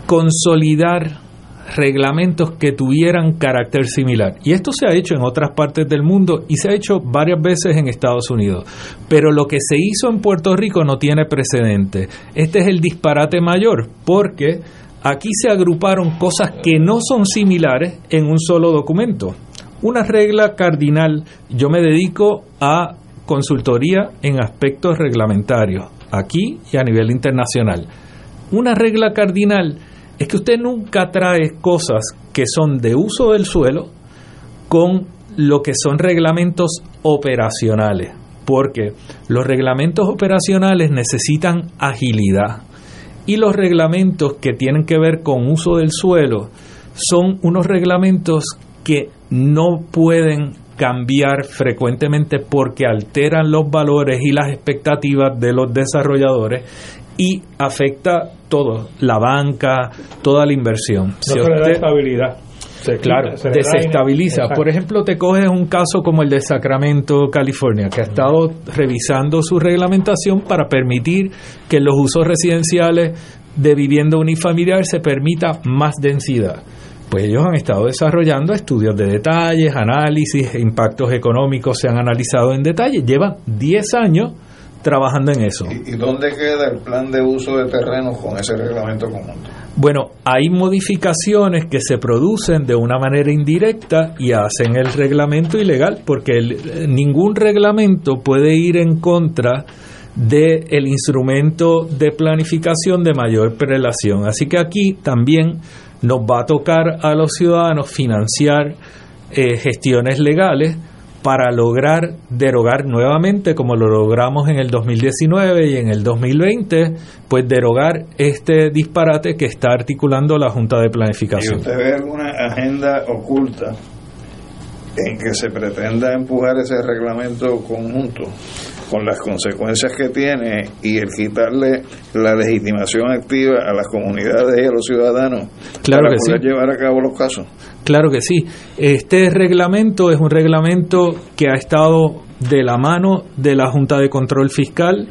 consolidar reglamentos que tuvieran carácter similar. Y esto se ha hecho en otras partes del mundo y se ha hecho varias veces en Estados Unidos. Pero lo que se hizo en Puerto Rico no tiene precedente. Este es el disparate mayor porque aquí se agruparon cosas que no son similares en un solo documento. Una regla cardinal, yo me dedico a consultoría en aspectos reglamentarios, aquí y a nivel internacional. Una regla cardinal es que usted nunca trae cosas que son de uso del suelo con lo que son reglamentos operacionales, porque los reglamentos operacionales necesitan agilidad y los reglamentos que tienen que ver con uso del suelo son unos reglamentos que no pueden cambiar frecuentemente porque alteran los valores y las expectativas de los desarrolladores y afecta todo, la banca, toda la inversión. No estabilidad. claro, desestabiliza. Por ejemplo, te coges un caso como el de Sacramento, California, que ha estado revisando su reglamentación para permitir que los usos residenciales de vivienda unifamiliar se permita más densidad. Pues ellos han estado desarrollando estudios de detalles, análisis, impactos económicos se han analizado en detalle. Llevan 10 años trabajando en eso. ¿Y, dónde queda el plan de uso de terrenos con ese reglamento conjunto? Bueno, hay modificaciones que se producen de una manera indirecta y hacen el reglamento ilegal, porque ningún reglamento puede ir en contra del el instrumento de planificación de mayor prelación. Así que aquí también nos va a tocar a los ciudadanos financiar eh, gestiones legales para lograr derogar nuevamente, como lo logramos en el 2019 y en el 2020, pues derogar este disparate que está articulando la Junta de Planificación. ¿Y usted ve alguna agenda oculta en que se pretenda empujar ese reglamento conjunto? Con las consecuencias que tiene y el quitarle la legitimación activa a las comunidades y a los ciudadanos claro para que poder sí. llevar a cabo los casos. Claro que sí. Este reglamento es un reglamento que ha estado de la mano de la Junta de Control Fiscal.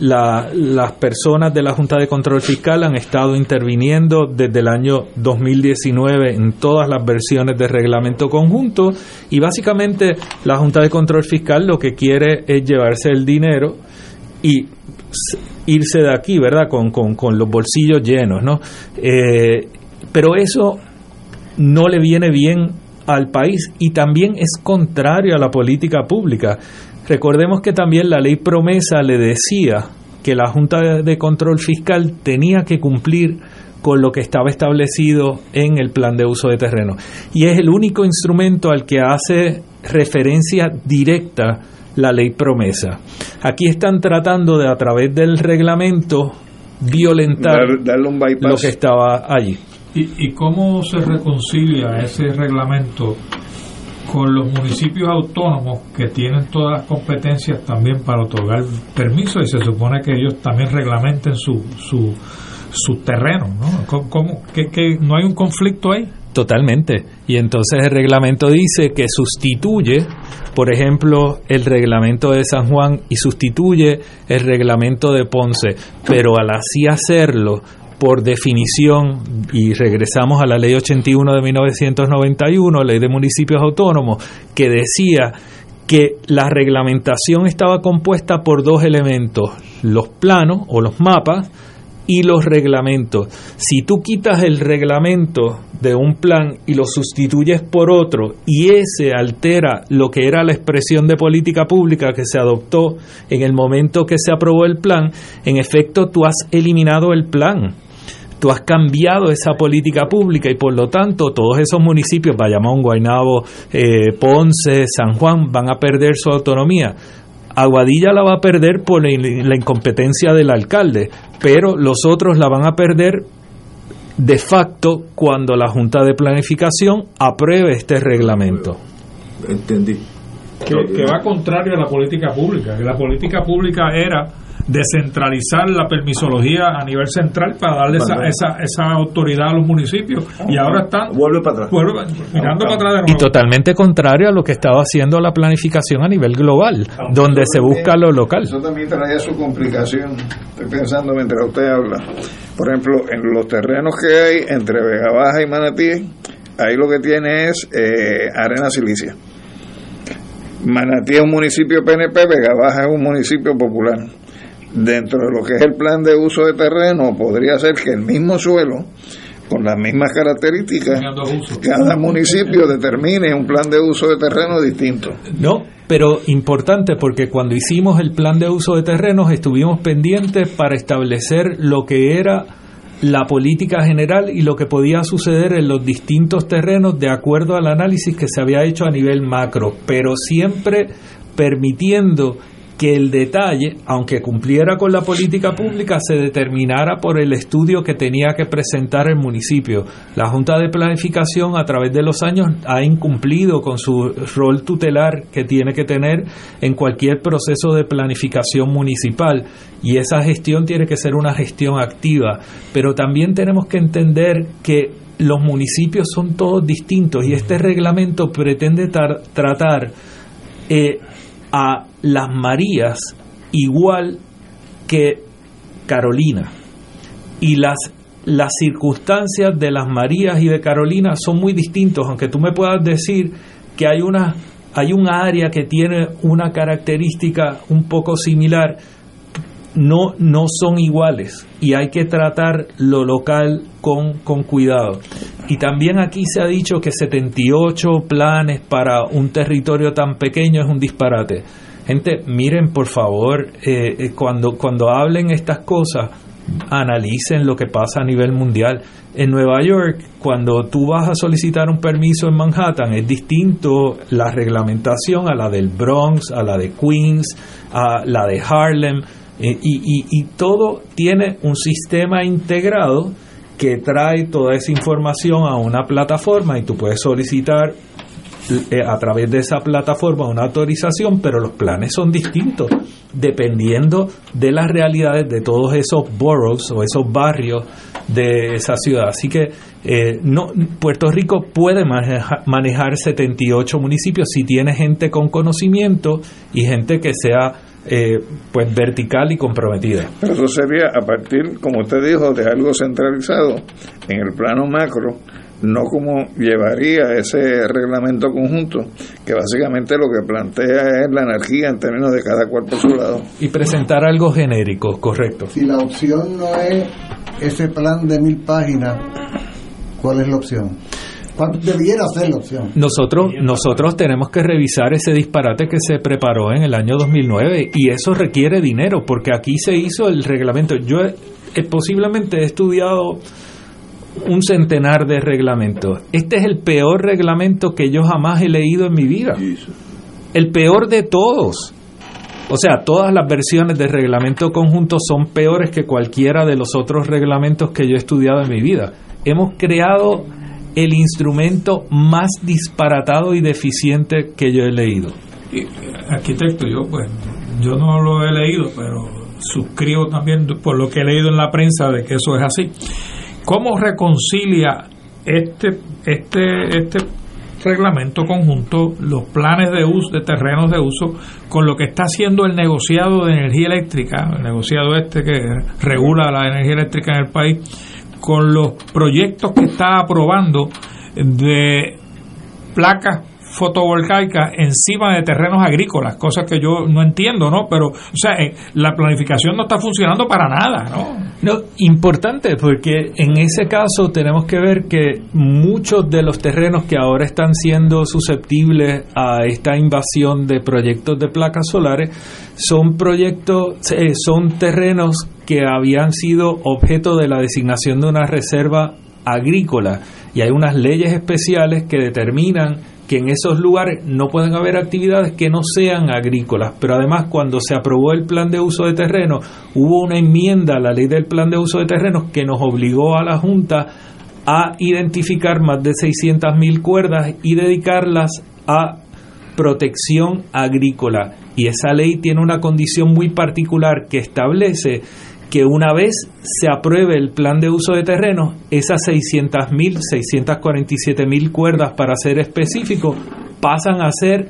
La- las personas de la Junta de Control Fiscal han estado interviniendo desde el año 2019 en todas las versiones de reglamento conjunto y básicamente la Junta de Control Fiscal lo que quiere es llevarse el dinero y irse de aquí, ¿verdad? Con, con, con los bolsillos llenos, ¿no? Eh, pero eso no le viene bien al país y también es contrario a la política pública. Recordemos que también la ley promesa le decía que la Junta de- Control Fiscal tenía que cumplir con lo que estaba establecido en el plan de uso de terreno. Y es el único instrumento al que hace referencia directa la ley promesa. Aquí están tratando de, a través del reglamento, violentar Dar- un lo que estaba allí. ¿Y, ¿Y cómo se reconcilia ese reglamento con los municipios autónomos que tienen todas las competencias también para otorgar permisos y se supone que ellos también reglamenten su, su, su terreno? ¿no? ¿Cómo, que, que no hay un conflicto ahí? Totalmente. Y entonces el reglamento dice que sustituye, por ejemplo, el reglamento de San Juan y sustituye el reglamento de Ponce, pero al así hacerlo, por definición, y regresamos a la ley 81 de 1991, ley de municipios autónomos, que decía que la reglamentación estaba compuesta por dos elementos, los planos o los mapas y los reglamentos. Si tú quitas el reglamento de un plan y lo sustituyes por otro y ese altera lo que era la expresión de política pública que se adoptó en el momento que se aprobó el plan, en efecto tú has eliminado el plan. Tú has cambiado esa política pública y por lo tanto todos esos municipios, Bayamón, Guaynabo, eh, Ponce, San Juan, van a perder su autonomía. Aguadilla la va a perder por la la incompetencia del alcalde, pero los otros la van a perder de facto cuando la Junta de Planificación apruebe este reglamento. Entendí. Que, que va contrario a la política pública. Que la política pública era descentralizar la permisología a nivel central para darle esa, esa, esa autoridad a los municipios y ahora están Vuelve para atrás. vuelve- mirando para atrás de Y totalmente contrario a lo que estaba haciendo la planificación a nivel global, donde se busca lo local. Eso también traía su complicación. Estoy pensando mientras usted habla. Por ejemplo, en los terrenos que hay entre Vega Baja y Manatí, ahí lo que tiene es eh, arena silicia. Manatí es un municipio PNP, Vega Baja es un municipio popular. Dentro de lo que es el plan de uso de terreno, podría ser que el mismo suelo, con las mismas características, cada municipio determine un plan de uso de terreno distinto. No, pero importante porque cuando hicimos el plan de uso de terrenos estuvimos pendientes para establecer lo que era la política general y lo que podía suceder en los distintos terrenos de acuerdo al análisis que se había hecho a nivel macro, pero siempre permitiendo que el detalle, aunque cumpliera con la política pública, se determinara por el estudio que tenía que presentar el municipio. La Junta de Planificación a través de los años ha incumplido con su rol tutelar que tiene que tener en cualquier proceso de planificación municipal y esa gestión tiene que ser una gestión activa. Pero también tenemos que entender que los municipios son todos distintos y este reglamento pretende tar- tratar eh, a las Marías igual que Carolina. Y las, las circunstancias de las Marías y de Carolina son muy distintos, aunque tú me puedas decir que hay una hay un área que tiene una característica un poco similar, no, no son iguales y hay que tratar lo local con, con cuidado. Y también aquí se ha dicho que 78 planes para un territorio tan pequeño es un disparate. Gente, miren por favor, eh, eh, cuando, cuando hablen estas cosas, analicen lo que pasa a nivel mundial. En Nueva York, cuando tú vas a solicitar un permiso en Manhattan, es distinto la reglamentación a la del Bronx, a la de Queens, a la de Harlem, eh, y, y- y todo tiene un sistema integrado que trae toda esa información a una plataforma y tú puedes solicitar eh, a través de esa plataforma una autorización, pero los planes son distintos dependiendo de las realidades de todos esos boroughs o esos barrios de esa ciudad. Así que eh, no, Puerto Rico puede manejar 78 municipios si tiene gente con conocimiento y gente que sea eh, pues vertical y comprometida. Pero eso sería a partir, como usted dijo, de algo centralizado en el plano macro no como llevaría ese reglamento conjunto, que básicamente lo que plantea es la energía en términos de cada cual por su lado. Y presentar algo genérico, correcto. Si la opción no es ese plan de mil páginas, ¿cuál es la opción? ¿Cuál debiera ser la opción? Nosotros, nosotros tenemos que revisar ese disparate que se preparó en el año 2009 y eso requiere dinero porque aquí se hizo el reglamento. Yo posiblemente he estudiado un centenar de reglamentos. Este es el peor reglamento que yo jamás he leído en mi vida. El peor de todos. O sea, todas las versiones de reglamento conjunto son peores que cualquiera de los otros reglamentos que yo he estudiado en mi vida. Hemos creado el instrumento más disparatado y deficiente que yo he leído. arquitecto, yo pues yo no lo he leído, pero suscribo también por lo que he leído en la prensa de que eso es así. ¿Cómo reconcilia este, este, este reglamento conjunto los planes de uso de terrenos de uso con lo que está haciendo el negociado de energía eléctrica, el negociado este que regula la energía eléctrica en el país, con los proyectos que está aprobando de placas fotovoltaica encima de terrenos agrícolas, cosas que yo no entiendo, ¿no? Pero, o sea, eh, la planificación no está funcionando para nada, ¿no? No, importante, porque en ese caso tenemos que ver que muchos de los terrenos que ahora están siendo susceptibles a esta invasión de proyectos de placas solares son proyectos, eh, son terrenos que habían sido objeto de la designación de una reserva agrícola y hay unas leyes especiales que determinan que en esos lugares no pueden haber actividades que no sean agrícolas, pero además cuando se aprobó el plan de uso de terreno, hubo una enmienda a la ley del plan de uso de terrenos que nos obligó a la Junta a identificar más de 600.000 cuerdas y dedicarlas a protección agrícola. Y esa ley tiene una condición muy particular que establece que una vez se apruebe el plan de uso de terreno, esas 600.000, 647.000 cuerdas, para ser específico, pasan a ser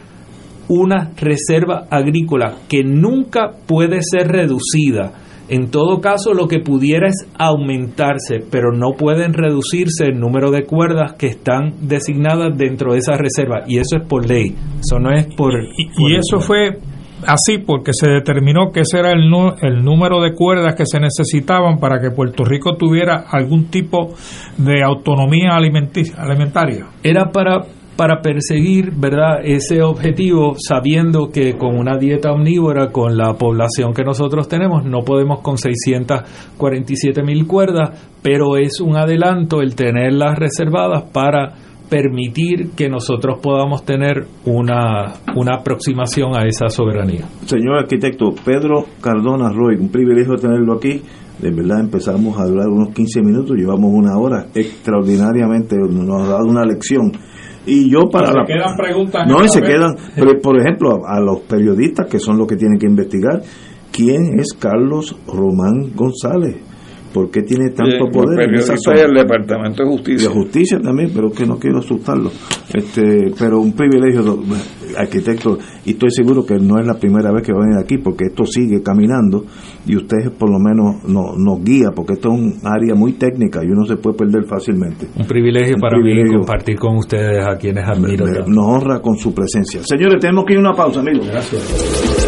una reserva agrícola que nunca puede ser reducida. En todo caso, lo que pudiera es aumentarse, pero no pueden reducirse el número de cuerdas que están designadas dentro de esa reserva. Y eso es por ley. Eso no es por. Y, eso fue así porque se determinó que ese era el, el número de cuerdas que se necesitaban para que Puerto Rico tuviera algún tipo de autonomía alimentaria. Era para para perseguir verdad ese objetivo sabiendo que con una dieta omnívora con la población que nosotros tenemos no podemos con 647 mil cuerdas pero es un adelanto el tenerlas reservadas para permitir que nosotros podamos tener una, una aproximación a esa soberanía. Señor arquitecto Pedro Cardona Roy, un privilegio tenerlo aquí. De verdad empezamos a hablar unos 15 minutos, llevamos una hora, extraordinariamente nos ha dado una lección. Y yo para... Se quedan preguntas. No, y se quedan, por ejemplo, a los periodistas que son los que tienen que investigar, ¿quién es Carlos Román González? ¿Por qué tiene tanto poder? En esa el Departamento de Justicia. De Justicia también, pero que no quiero asustarlo. Este, pero un privilegio, arquitecto, y estoy seguro que no es la primera vez que va a venir aquí, porque esto sigue caminando y usted por lo menos nos guía, porque esto es un área muy técnica y uno se puede perder fácilmente. Un privilegio para mí compartir con ustedes a quienes admiro. nos honra con su presencia. Señores, tenemos que ir a una pausa, amigos. Gracias.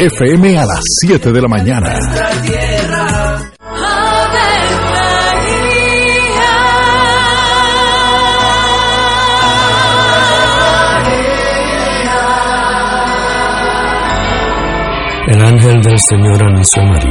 FM a las 7 de la mañana. El ángel del Señor anunció a María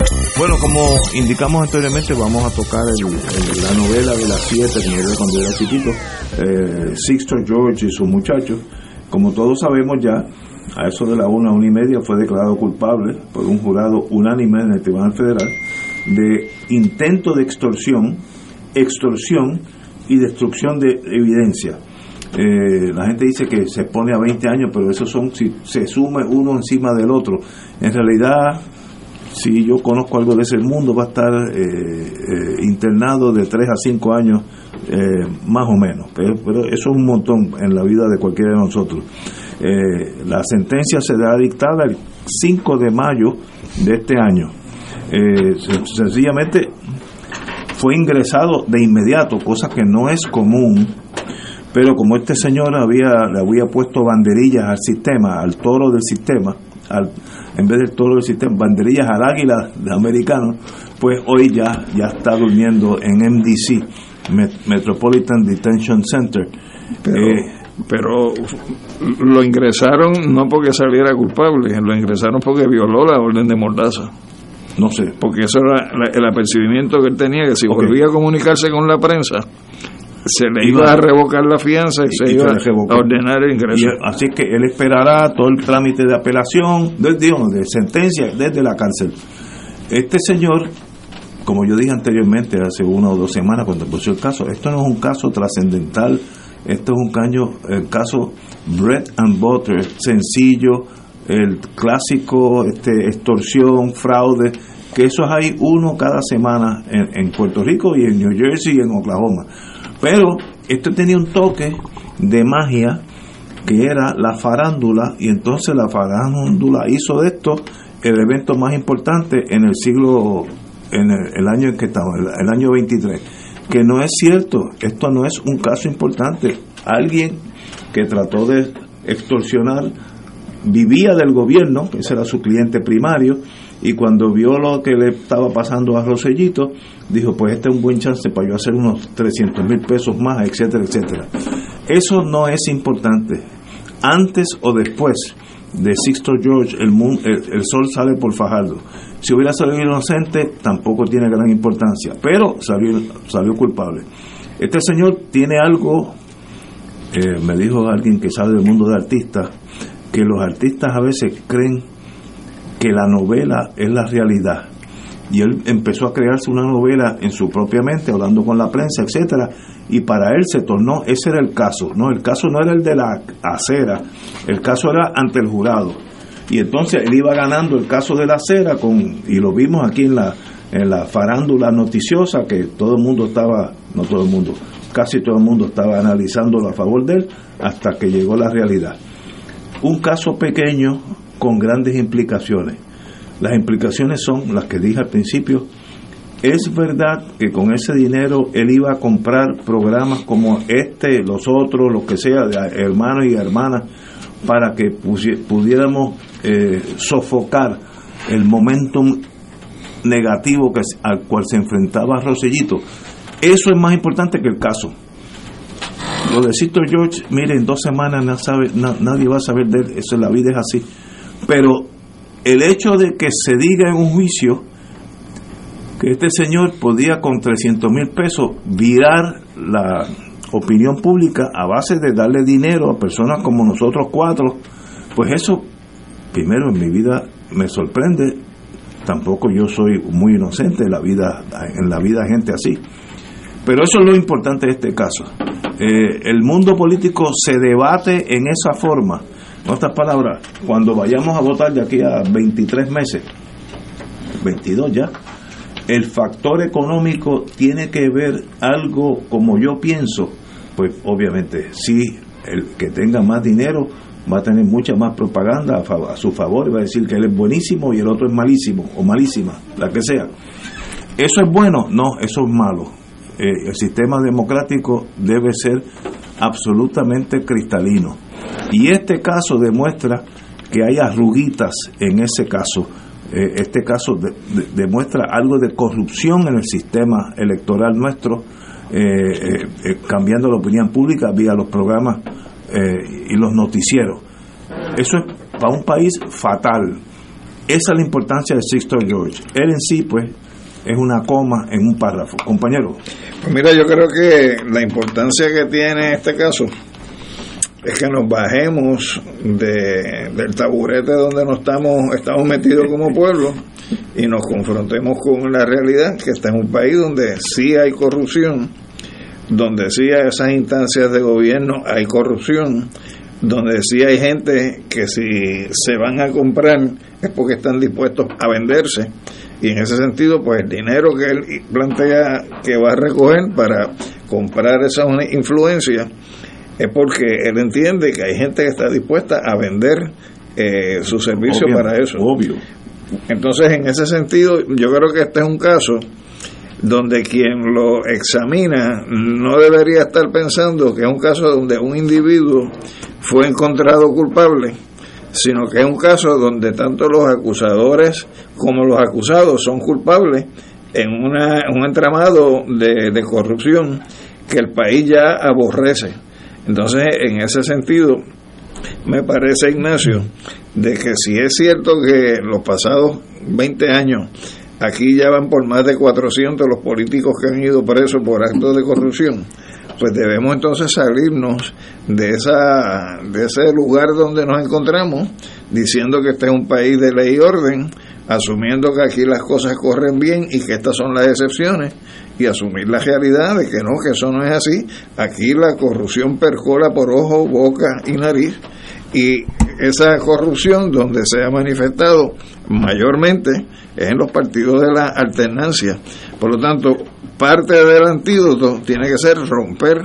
Bueno, como indicamos anteriormente, vamos a tocar el- la novela de las siete que me cuando era chiquito, eh, Sixto George y sus muchachos. Como todos sabemos ya, a eso de la una, una y media fue declarado culpable por un jurado unánime en el Tribunal Federal de intento de extorsión, extorsión y destrucción de evidencia. Eh, la gente dice que se pone a 20 años, pero eso son si se sume uno encima del otro. En realidad, si yo conozco algo de ese mundo, va a estar eh, eh, internado de 3 a 5 años, eh, más o menos. Pero, eso es un montón en la vida de cualquiera de nosotros. Eh, la sentencia será dictada el 5 de mayo de este año. Sen- sencillamente fue ingresado de inmediato, cosa que no es común pero como este señor había le había puesto banderillas al sistema, al toro del sistema, al, en vez del toro del sistema, banderillas al águila de americano, pues hoy ya ya está durmiendo en MDC, Met- Metropolitan Detention Center. Pero, Eh, pero lo ingresaron no porque saliera culpable, lo ingresaron porque violó la orden de mordaza. No sé. Porque eso era la- el apercibimiento que él tenía, que si volvía a comunicarse con la prensa, se le iba, Iba- a revocar la fianza y, y- se iba se a ordenar el ingreso. Él- así que él esperará todo el trámite de apelación, de, digamos, de sentencia desde la cárcel. Este señor, como yo dije anteriormente, hace una o dos semanas cuando puso el caso, esto no es un caso trascendental, esto es un caño, el caso bread and butter, sencillo, el clásico, este, extorsión, fraude, que esos hay uno cada semana en, en Puerto Rico y en New Jersey y en Oklahoma. Pero esto tenía un toque de magia que era la farándula y entonces la farándula hizo de esto el evento más importante en el siglo en el, el año en que estamos el, el año 23 que no es cierto esto no es un caso importante. Alguien que trató de extorsionar vivía del gobierno ese era su cliente primario y cuando vio lo que le estaba pasando a Rosellito dijo pues este es un buen chance para yo hacer unos 300 mil pesos más etcétera etcétera eso no es importante. Antes o después de Sixto George, el, el, el sol sale por Fajardo. Si hubiera salido inocente, tampoco tiene gran importancia, pero salió, salió culpable. Este señor tiene algo, eh, me dijo alguien que sabe del mundo de artistas, que los artistas a veces creen que la novela es la realidad y él empezó a crearse una novela en su propia mente, hablando con la prensa, etcétera, y para él se tornó, ese era el caso, no, el caso no era el de la acera, el caso era ante el jurado. Y entonces él iba ganando el caso de la acera con y lo vimos aquí en la en la farándula noticiosa que todo el mundo estaba, no todo el mundo, casi todo el mundo estaba analizándolo a favor de él hasta que llegó la realidad. Un caso pequeño con grandes implicaciones. Las implicaciones son las que dije al principio. Es verdad que con ese dinero él iba a comprar programas como este, los otros, lo que sea, de hermanos y hermanas, para que pudiéramos eh, sofocar el momentum negativo al cual se enfrentaba Rosellito. Eso es más importante que el caso. Lo de Cito George, miren, en dos semanas nadie va a saber de él, eso la vida es así. Pero el hecho de que se diga en un juicio que este señor podía con 300 mil pesos virar la opinión pública a base de darle dinero a personas como nosotros cuatro, pues eso, primero en mi vida me sorprende, tampoco yo soy muy inocente en la vida, en la vida gente así. Pero eso es lo importante de este caso. Eh, el mundo político se debate en esa forma. En otras palabras, cuando vayamos a votar de aquí a 23 meses, 22 ya, el factor económico tiene que ver algo como yo pienso, pues obviamente si el que tenga más dinero va a tener mucha más propaganda a, su favor y va a decir que él es buenísimo y el otro es malísimo o malísima, la que sea. ¿Eso es bueno? No, eso es malo. Eh, el sistema democrático debe ser absolutamente cristalino. Y este caso demuestra que hay arruguitas en ese caso. Eh, este caso demuestra algo de corrupción en el sistema electoral nuestro, eh, cambiando la opinión pública vía los programas eh, y los noticieros. Eso es para un país fatal. Esa es la importancia de Sixto George. Él en sí, pues, es una coma en un párrafo. Compañero. Pues mira, yo creo que la importancia que tiene este caso es que nos bajemos de, del taburete donde nos estamos, estamos metidos como pueblo y nos confrontemos con la realidad que está en un país donde sí hay corrupción, donde sí hay esas instancias de gobierno hay corrupción, donde sí hay gente que si se van a comprar es porque están dispuestos a venderse. Y en ese sentido, pues el dinero que él plantea que va a recoger para comprar esa influencia es porque él entiende que hay gente que está dispuesta a vender eh, su servicio para eso. Obvio. Entonces, en ese sentido, yo creo que este es un caso donde quien lo examina no debería estar pensando que es un caso donde un individuo fue encontrado culpable, sino que es un caso donde tanto los acusadores como los acusados son culpables en una, un entramado de, de corrupción que el país ya aborrece. Entonces, en ese sentido, me parece, Ignacio, de que si es cierto que los pasados 20 años Aquí ya van por más de 400 los políticos que han ido presos por actos de corrupción. Pues debemos entonces salirnos de, esa, de ese lugar donde nos encontramos, diciendo que este es un país de ley y orden, asumiendo que aquí las cosas corren bien y que estas son las excepciones, y asumir la realidad de que no, que eso no es así. Aquí la corrupción percola por ojo, boca y nariz, y esa corrupción donde se ha manifestado mayormente es en los partidos de la alternancia. Por lo tanto, parte del antídoto tiene que ser romper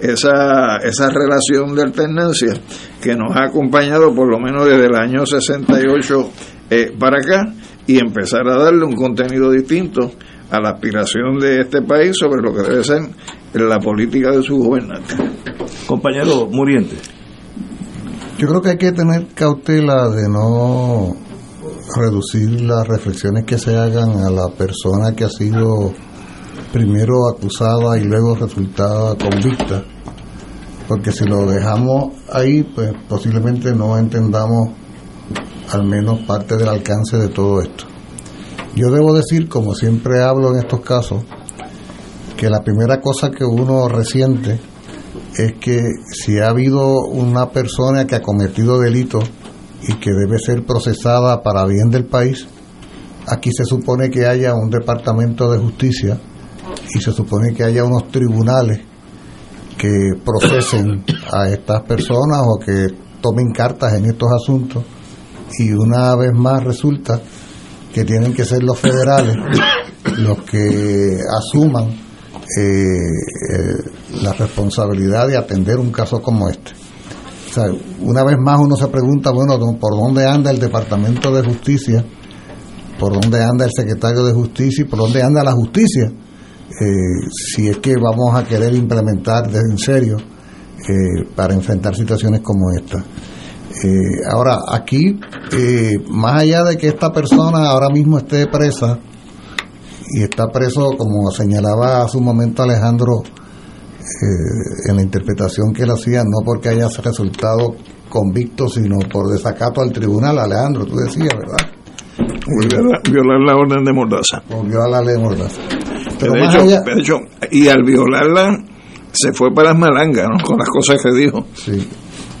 esa, esa relación de alternancia que nos ha acompañado por lo menos desde el año 68 eh, para acá y empezar a darle un contenido distinto a la aspiración de este país sobre lo que debe ser la política de su gobernante. Compañero Muriente. Yo creo que hay que tener cautela de no reducir las reflexiones que se hagan a la persona que ha sido primero acusada y luego resultada convicta, porque si lo dejamos ahí, pues posiblemente no entendamos al menos parte del alcance de todo esto. Yo debo decir, como siempre hablo en estos casos, que la primera cosa que uno resiente es que si ha habido una persona que ha cometido delitos y que debe ser procesada para bien del país, aquí se supone que haya un departamento de justicia y se supone que haya unos tribunales que procesen a estas personas o que tomen cartas en estos asuntos. Y una vez más resulta que tienen que ser los federales los que asuman eh, eh, la responsabilidad de atender un caso como este. O sea, una vez más uno se pregunta, bueno, ¿por dónde anda el Departamento de Justicia? ¿Por dónde anda el Secretario de Justicia? ¿Y por dónde anda la justicia? Eh, si es que vamos a querer implementar en serio para enfrentar situaciones como esta. Ahora, aquí, más allá de que esta persona ahora mismo esté presa, y está preso, como señalaba hace un momento Alejandro, eh, en la interpretación que él hacía, no porque haya resultado convicto, sino por desacato al tribunal, Alejandro, tú decías, ¿verdad? violar la orden de Mordaza. violar la ley de Mordaza. Pero de, hecho, de hecho, y al violarla se fue para las malangas, ¿no? Con las cosas que dijo. Sí.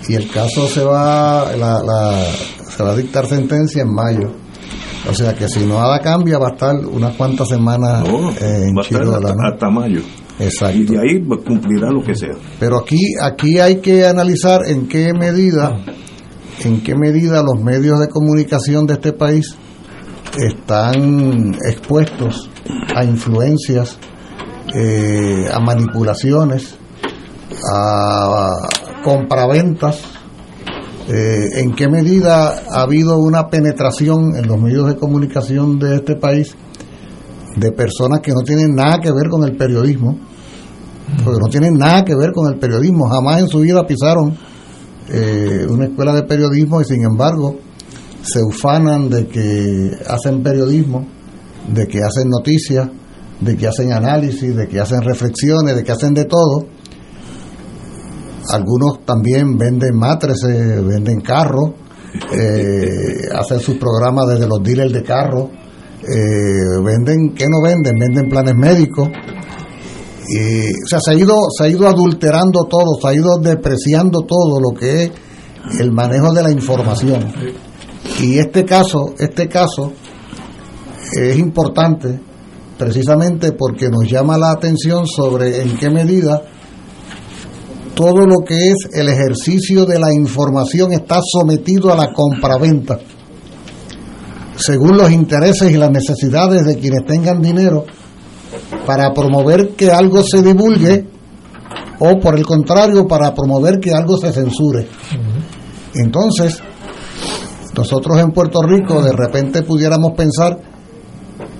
Y el caso se va, la, la, se va a dictar sentencia en mayo o sea que si no nada cambia, va a estar unas cuantas semanas en hasta, mayo. Exacto. Y de ahí cumplirá lo que sea. Pero aquí, aquí hay que analizar en qué medida, en qué medida los medios de comunicación de este país están expuestos a influencias, eh, a manipulaciones, a compraventas eh, ¿En qué medida ha habido una penetración en los medios de comunicación de este país de personas que no tienen nada que ver con el periodismo? Porque no tienen nada que ver con el periodismo, jamás en su vida pisaron eh, una escuela de periodismo y sin embargo se ufanan de que hacen periodismo, de que hacen noticias, de que hacen análisis, de que hacen reflexiones, de que hacen de todo algunos también venden matrices, venden carros, eh, hacen sus programas desde los dealers de carros, eh, venden, ¿qué no venden? Venden planes médicos. Y, o sea, se ha, ido, se ha ido adulterando todo, se ha ido depreciando todo lo que es el manejo de la información. Y este caso, este caso es importante precisamente porque nos llama la atención sobre en qué medida todo lo que es el ejercicio de la información está sometido a la compraventa, según los intereses y las necesidades de quienes tengan dinero, para promover que algo se divulgue o por el contrario, para promover que algo se censure. Entonces, nosotros en Puerto Rico de repente pudiéramos pensar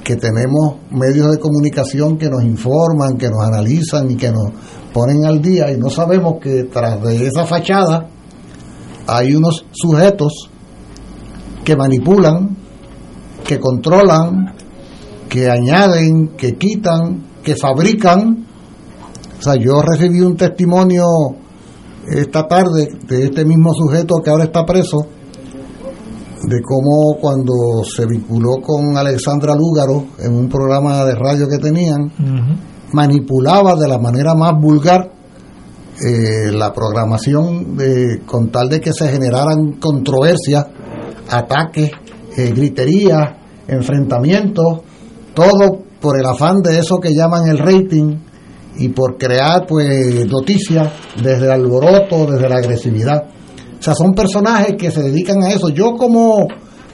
que tenemos medios de comunicación que nos informan, que nos analizan y que nos ponen al día y no sabemos que tras de esa fachada hay unos sujetos que manipulan, que controlan, que añaden, que quitan, que fabrican. O sea, yo recibí un testimonio esta tarde de este mismo sujeto que ahora está preso, de cómo cuando se vinculó con Alexandra Lúgaro en un programa de radio que tenían, manipulaba de la manera más vulgar eh, la programación de, con tal de que se generaran controversias, ataques, eh, griterías, enfrentamientos, todo por el afán de eso que llaman el rating y por crear pues noticias desde el alboroto, desde la agresividad. O sea, son personajes que se dedican a eso. Yo como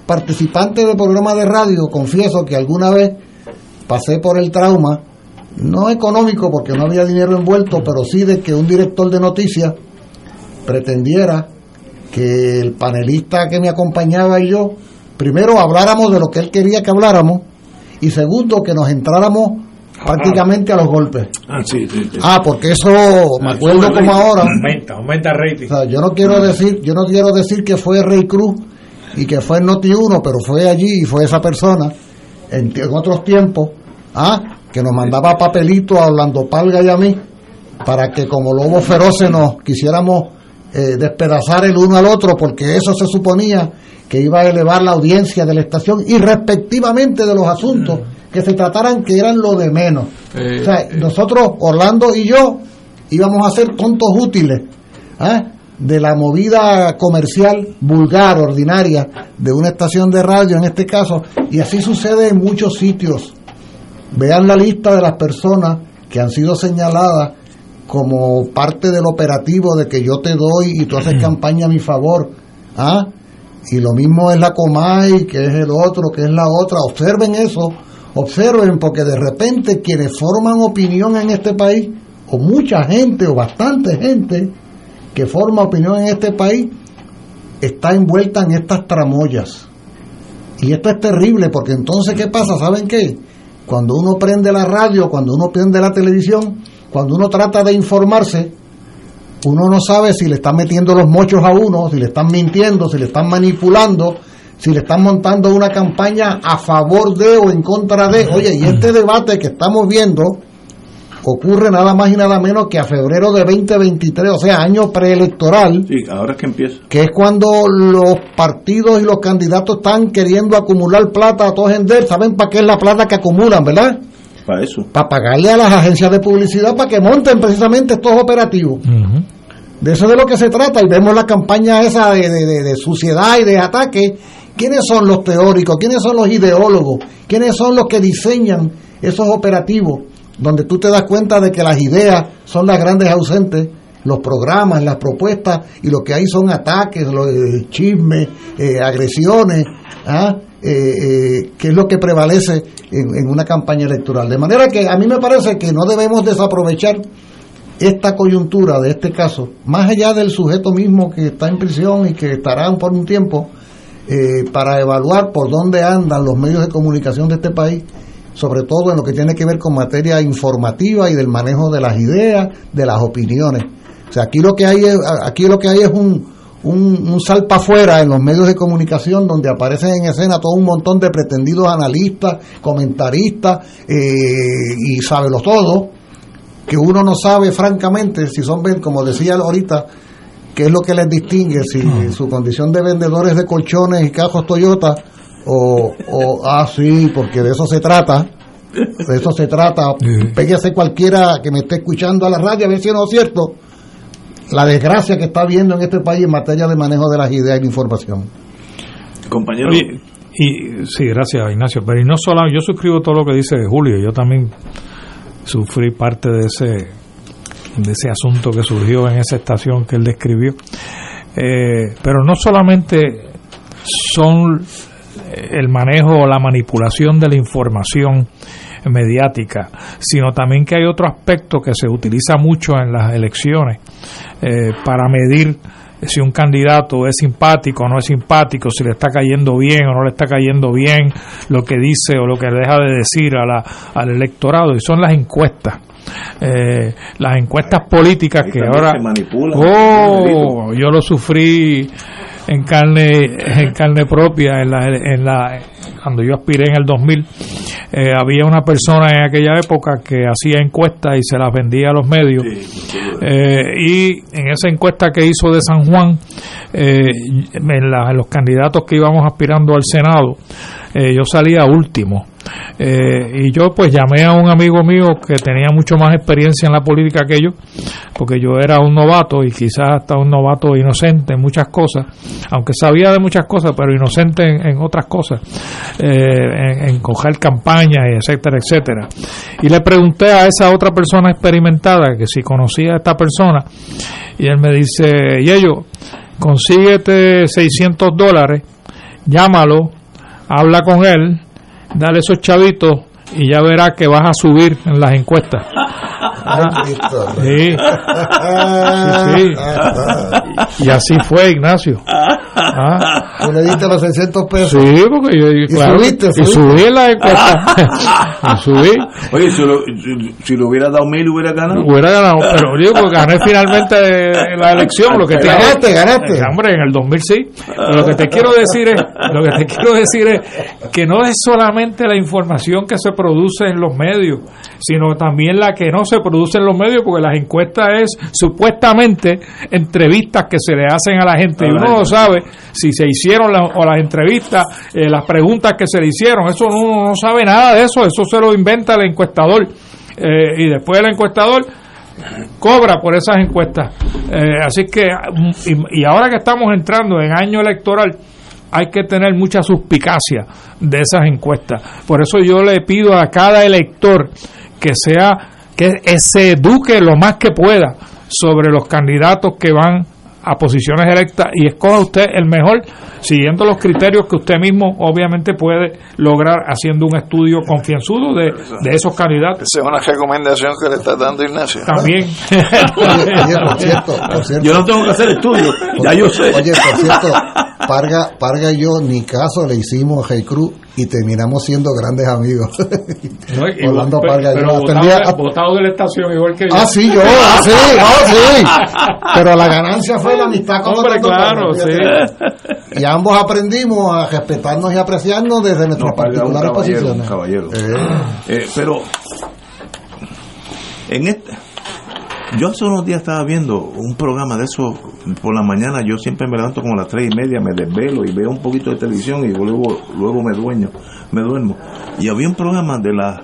participante del programa de radio confieso que alguna vez pasé por el trauma no económico porque no había dinero envuelto, pero sí de que un director de noticias pretendiera que el panelista que me acompañaba y yo, primero habláramos de lo que él quería que habláramos y segundo que nos entráramos prácticamente a los golpes. Ah, sí, ah porque eso me ah, acuerdo como ahora. Aumenta, aumenta el rating. O sea, yo no quiero decir, yo no quiero decir que fue Rey Cruz y que fue Noti 1, pero fue allí y fue esa persona en, en otros tiempos. Ah, que nos mandaba papelito a Orlando Palga y a mí para que como lobos feroces nos quisiéramos eh, despedazar el uno al otro, porque eso se suponía que iba a elevar la audiencia de la estación y respectivamente de los asuntos que se trataran que eran lo de menos. o sea, nosotros, Orlando y yo, íbamos a ser tontos útiles. ¿eh? de la movida comercial vulgar, ordinaria, de una estación de radio en este caso, y así sucede en muchos sitios. Vean la lista de las personas que han sido señaladas como parte del operativo de que yo te doy y tú haces campaña a mi favor. ¿Ah? Y lo mismo es la Comay, que es el otro, que es la otra. Observen eso, observen, porque de repente quienes forman opinión en este país, o mucha gente, o bastante gente, que forma opinión en este país, está envuelta en estas tramoyas. Y esto es terrible, porque entonces, ¿qué pasa? ¿Saben qué? Cuando uno prende la radio, cuando uno prende la televisión, cuando uno trata de informarse, uno no sabe si le están metiendo los mochos a uno, si le están mintiendo, si le están manipulando, si le están montando una campaña a favor de o en contra de. Oye, y este debate que estamos viendo ocurre nada más y nada menos que a febrero de 2023, o sea, año preelectoral. Sí, ahora es que empieza. Que es cuando los partidos y los candidatos están queriendo acumular plata a todos en ¿Saben para qué es la plata que acumulan, verdad? Para eso. Para pagarle a las agencias de publicidad para que monten precisamente estos operativos. De eso es de lo que se trata. Y vemos la campaña esa de, de, de, suciedad y de ataque. ¿Quiénes son los teóricos? ¿Quiénes son los ideólogos? ¿Quiénes son los que diseñan esos operativos? Donde tú te das cuenta de que las ideas son las grandes ausentes, los programas, las propuestas, y lo que hay son ataques, los, eh, chismes, eh, agresiones. ¿ah? Eh, que es lo que prevalece en, una campaña electoral. De manera que a mí me parece que no debemos desaprovechar esta coyuntura de este caso, más allá del sujeto mismo que está en prisión y que estará por un tiempo, para evaluar por dónde andan los medios de comunicación de este país, sobre todo en lo que tiene que ver con materia informativa y del manejo de las ideas, de las opiniones. O sea, aquí lo que hay aquí lo que hay es un, un, salpa afuera en los medios de comunicación donde aparecen en escena todo un montón de pretendidos analistas, comentaristas eh, y sábelo todo, que uno no sabe francamente si son, como decía ahorita, qué es lo que les distingue, si mm. su condición de vendedores de colchones y cajos Toyota o, o, ah, sí, porque de eso se trata. De eso se trata. Péguese cualquiera que me esté escuchando a la radio a ver si no es cierto la desgracia que está habiendo en este país en materia de manejo de las ideas y la información. Compañero. y sí, gracias Ignacio. Pero y no solo, yo suscribo todo lo que dice Julio, yo también sufrí parte de ese de ese asunto que surgió en esa estación que él describió. Eh, pero no solamente son el manejo o la manipulación de la información mediática, sino también que hay otro aspecto que se utiliza mucho en las elecciones eh, para medir si un candidato es simpático o no es simpático, si le está cayendo bien o no le está cayendo bien lo que dice o lo que deja de decir a la, al electorado, y son las encuestas. Eh, las encuestas políticas que ahora oh, yo lo sufrí en carne en carne propia en la, en la cuando yo aspiré en el 2000 eh, había una persona en aquella época que hacía encuestas y se las vendía a los medios. Eh, y en esa encuesta que hizo de San Juan eh, en, los candidatos que íbamos aspirando al Senado yo salía último y yo pues llamé a un amigo mío que tenía mucho más experiencia en la política que yo porque yo era un novato y quizás hasta un novato inocente en muchas cosas aunque sabía de muchas cosas pero inocente en, otras cosas en, en coger campaña etcétera, etcétera. Y le pregunté a esa otra persona experimentada que si conocía a esta persona, y él me dice, y ello, consíguete 600 dólares, llámalo, habla con él, dale esos chavitos y ya verás que vas a subir en las encuestas. sí. sí, Y así fue, Ignacio. Ah. ¿Tú le diste los 600 pesos? Sí, porque yo, ¿Y claro, subiste, y subí en la encuesta. subí. Oye, si lo, si lo hubiera dado mil, hubiera ganado. Hubiera ganado, pero yo digo, gané finalmente la elección. Lo que te ganaste, ganaste. Hombre, en el 2000 sí. lo que te quiero decir es, lo que te quiero decir es que no es solamente la información que se produce en los medios, sino también la que no se produce en los medios, porque las encuestas es supuestamente entrevistas que se le hacen a la gente y uno no sabe si se hicieron o las entrevistas, eh, las preguntas que se le hicieron, eso uno no sabe nada de eso, eso se lo inventa el encuestador. Eh, y después el encuestador cobra por esas encuestas. Eh, así que, y, ahora que estamos entrando en año electoral, hay que tener mucha suspicacia de esas encuestas. Por eso yo le pido a cada elector que sea que se eduque lo más que pueda sobre los candidatos que van a posiciones electas y escoja usted el mejor siguiendo los criterios que usted mismo obviamente puede lograr haciendo un estudio confianzudo de, de esos candidatos. Esa es una recomendación que le está dando Ignacio. También. Yo no tengo que hacer estudios, ya yo sé. Oye, por cierto, Parga, Parga y yo ni caso le hicimos a Hey Cruz y terminamos siendo grandes amigos. No, y, Orlando Parga pero, pero votado, de la estación igual que yo. Ah, sí, yo, ah, sí, ah, sí. Pero la ganancia fue la amistad con Hombre, claro, sí. Y ambos aprendimos a respetarnos y apreciarnos desde nuestras particulares posiciones. Caballero. Eh. Eh, pero en este yo hace unos días estaba viendo un programa de eso por la mañana. Yo siempre me levanto como a las tres y media, me desvelo y veo un poquito de televisión y luego, luego me dueño, me duermo. Y había un programa de la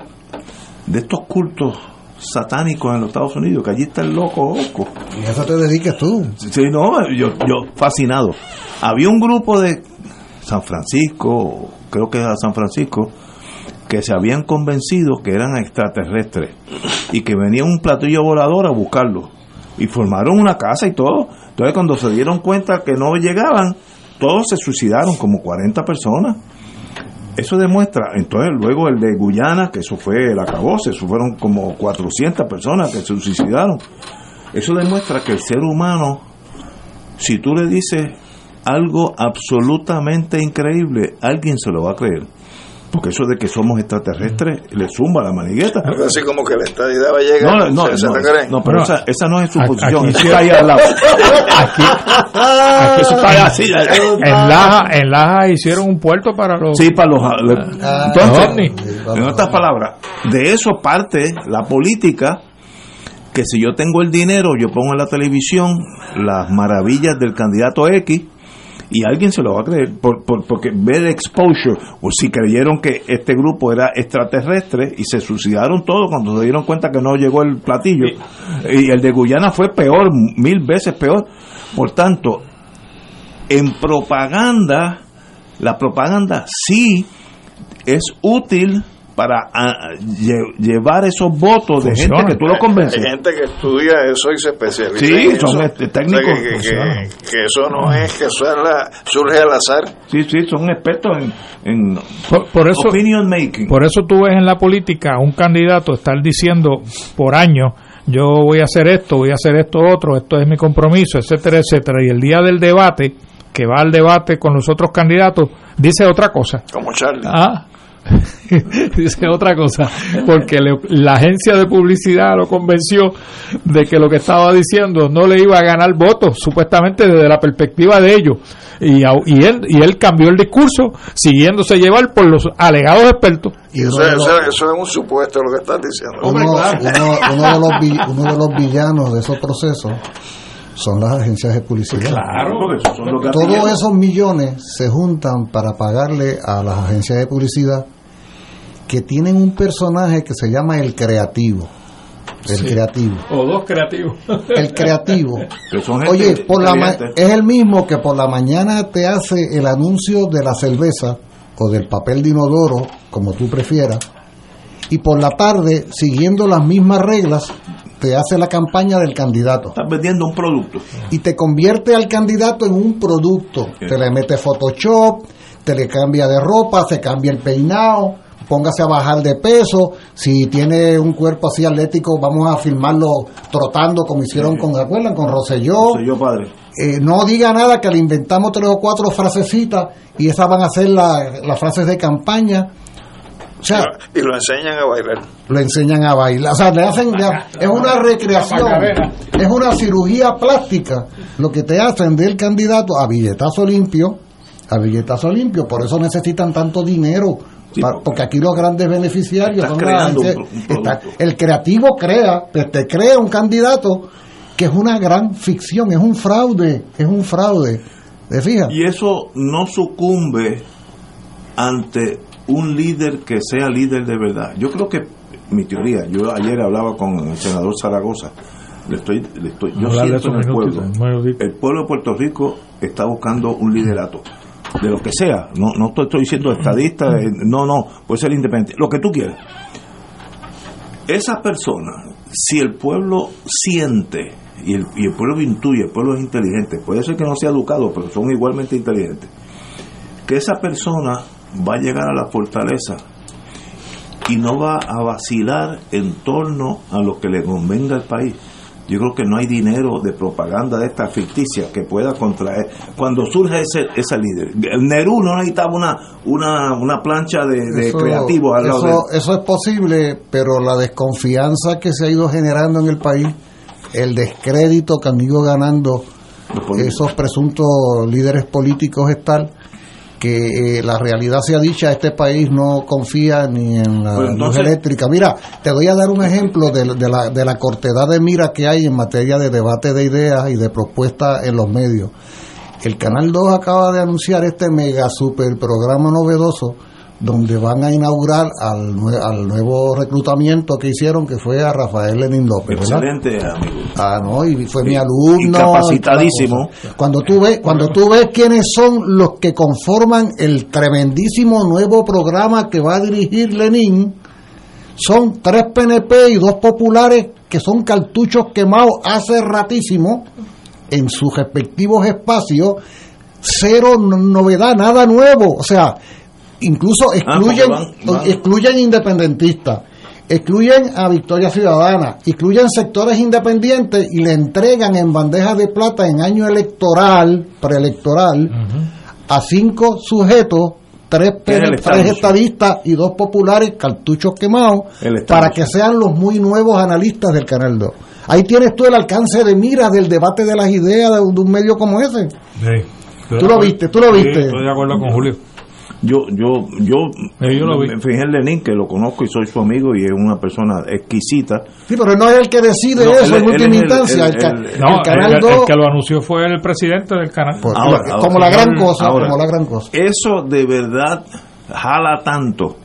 de estos cultos satánicos en los Estados Unidos, que allí está el loco Oco. ¿Y eso te dedicas tú? Sí, no, yo, yo fascinado. Había un grupo de San Francisco, creo que era San Francisco, que se habían convencido que eran extraterrestres y que venía un platillo volador a buscarlo y formaron una casa y todo. Entonces cuando se dieron cuenta que no llegaban, todos se suicidaron, como 40 personas. Eso demuestra, entonces luego el de Guyana, que eso fue el acabose, eso fueron como 400 personas que se suicidaron. Eso demuestra que el ser humano, si tú le dices algo absolutamente increíble, alguien se lo va a creer. Porque eso de que somos extraterrestres le zumba la manigueta. Así como que la estadidad va a llegar. No, no, no, no, pero esa, esa, no es su posición. Aquí, está ahí al lado. Aquí, aquí eso está así. En Laja, en Laja hicieron un puerto para los. Sí, para los. Ah, entonces, en otras palabras, de eso parte la política que si yo tengo el dinero, yo pongo en la televisión las maravillas del candidato X y alguien se lo va a creer por, porque ver exposure o si creyeron que este grupo era extraterrestre y se suicidaron todos cuando se dieron cuenta que no llegó el platillo. Y el de Guyana fue peor mil veces peor. Por tanto en propaganda la propaganda sí es útil para ah, llevar esos votos de gente que tú lo convences. Hay gente que estudia eso y se especializa. Sí, son este, técnicos. que, eso no es que surge al azar. Sí, sí, son expertos en, por, eso, opinion making. Por eso tú ves en la política un candidato estar diciendo por años yo voy a hacer esto, voy a hacer esto otro, esto es mi compromiso, etcétera, etcétera. Y el día del debate, que va al debate con los otros candidatos, dice otra cosa. Como Charlie. Ah, dice otra cosa, porque la agencia de publicidad lo convenció de que lo que estaba diciendo no le iba a ganar votos, supuestamente desde la perspectiva de ellos. Y, y, él, y él cambió el discurso siguiéndose llevar por los alegados expertos. Y eso, es un supuesto lo que estás diciendo. Uno, de los, uno de los villanos de esos procesos son las agencias de publicidad. Todos esos millones se juntan para pagarle a las agencias de publicidad que tienen un personaje que se llama el creativo. El creativo. O dos creativos. El creativo. Oye, por la es el mismo que por la mañana te hace el anuncio de la cerveza o del papel de inodoro, como tú prefieras, y por la tarde, siguiendo las mismas reglas, te hace la campaña del candidato. Estás vendiendo un producto. Y te convierte al candidato en un producto. Te le mete Photoshop, te le cambia de ropa, se cambia el peinado, póngase a bajar de peso. Si tiene un cuerpo así atlético, vamos a filmarlo trotando como hicieron con, ¿recuerdan? Con Rosselló. Rosselló padre. Eh, no diga nada que le inventamos tres o cuatro frasecitas y esas van a ser las frases de campaña y lo enseñan a bailar. Lo enseñan a bailar. O sea, le hacen. es una recreación. Es una cirugía plástica. Lo que te hacen del candidato a billetazo limpio. A billetazo limpio. Por eso necesitan tanto dinero. porque aquí los grandes beneficiarios son el creativo crea, pues te crea un candidato que es una gran ficción, es un fraude, es un fraude. ¿Te fijas? Y eso no sucumbe ante un líder que sea líder de verdad. Yo creo que, mi teoría, yo ayer hablaba con el senador Zaragoza, Le estoy, le estoy, yo siento en el pueblo. El pueblo de Puerto Rico está buscando un liderato de lo que sea. No, no estoy, diciendo estadista, eh, no, no, puede ser independiente, lo que tú quieras. Esa persona, si el pueblo siente y el, y el pueblo intuye, el pueblo es inteligente, puede ser que no sea educado, pero son igualmente inteligentes, que esa persona va a llegar a la fortaleza y no va a vacilar en torno a lo que le convenga al país. Yo creo que no hay dinero de propaganda de esta ficticia que pueda contraer. Cuando surge ese, ese líder, Nerú no necesitaba una, una, una plancha de, creativos al lado eso, eso es posible, pero la desconfianza que se ha ido generando en el país, el descrédito que han ido ganando esos presuntos líderes políticos es tal que eh, la realidad sea dicha, este país no confía ni en la pues luz eléctrica. Mira, te voy a dar un ejemplo de, la, de la cortedad de mira que hay en materia de debate de ideas y de propuestas en los medios. El Canal 2 acaba de anunciar este mega super programa novedoso donde van a inaugurar al, al, nuevo reclutamiento que hicieron, que fue a Rafael Lenin López. Excelente, amigo. Ah, no, y fue mi alumno. capacitadísimo. Cuando tú ves, cuando tú ves quiénes son los que conforman el tremendísimo nuevo programa que va a dirigir Lenin, son tres PNP y dos populares que son cartuchos quemados hace ratísimo en sus respectivos espacios. Cero novedad, nada nuevo. O sea, incluso ah, excluyen, excluyen independentistas, excluyen a Victoria Ciudadana, excluyen sectores independientes y le entregan en bandeja de plata en año electoral, preelectoral, a cinco sujetos, tres, tres estadistas y dos populares, cartuchos quemados, para que sean los muy nuevos analistas del Canal 2. Ahí tienes tú el alcance de mira del debate de las ideas de, un medio como ese. tú lo viste, tú lo viste. estoy de acuerdo con Julio yo yo yo, me fijé en Lenin que lo conozco y soy su amigo y es una persona exquisita. Sí pero no es el que decide eso en última instancia el, canal el, que lo anunció fue el presidente del canal. Como la gran cosa como la gran cosa. eso de verdad jala tanto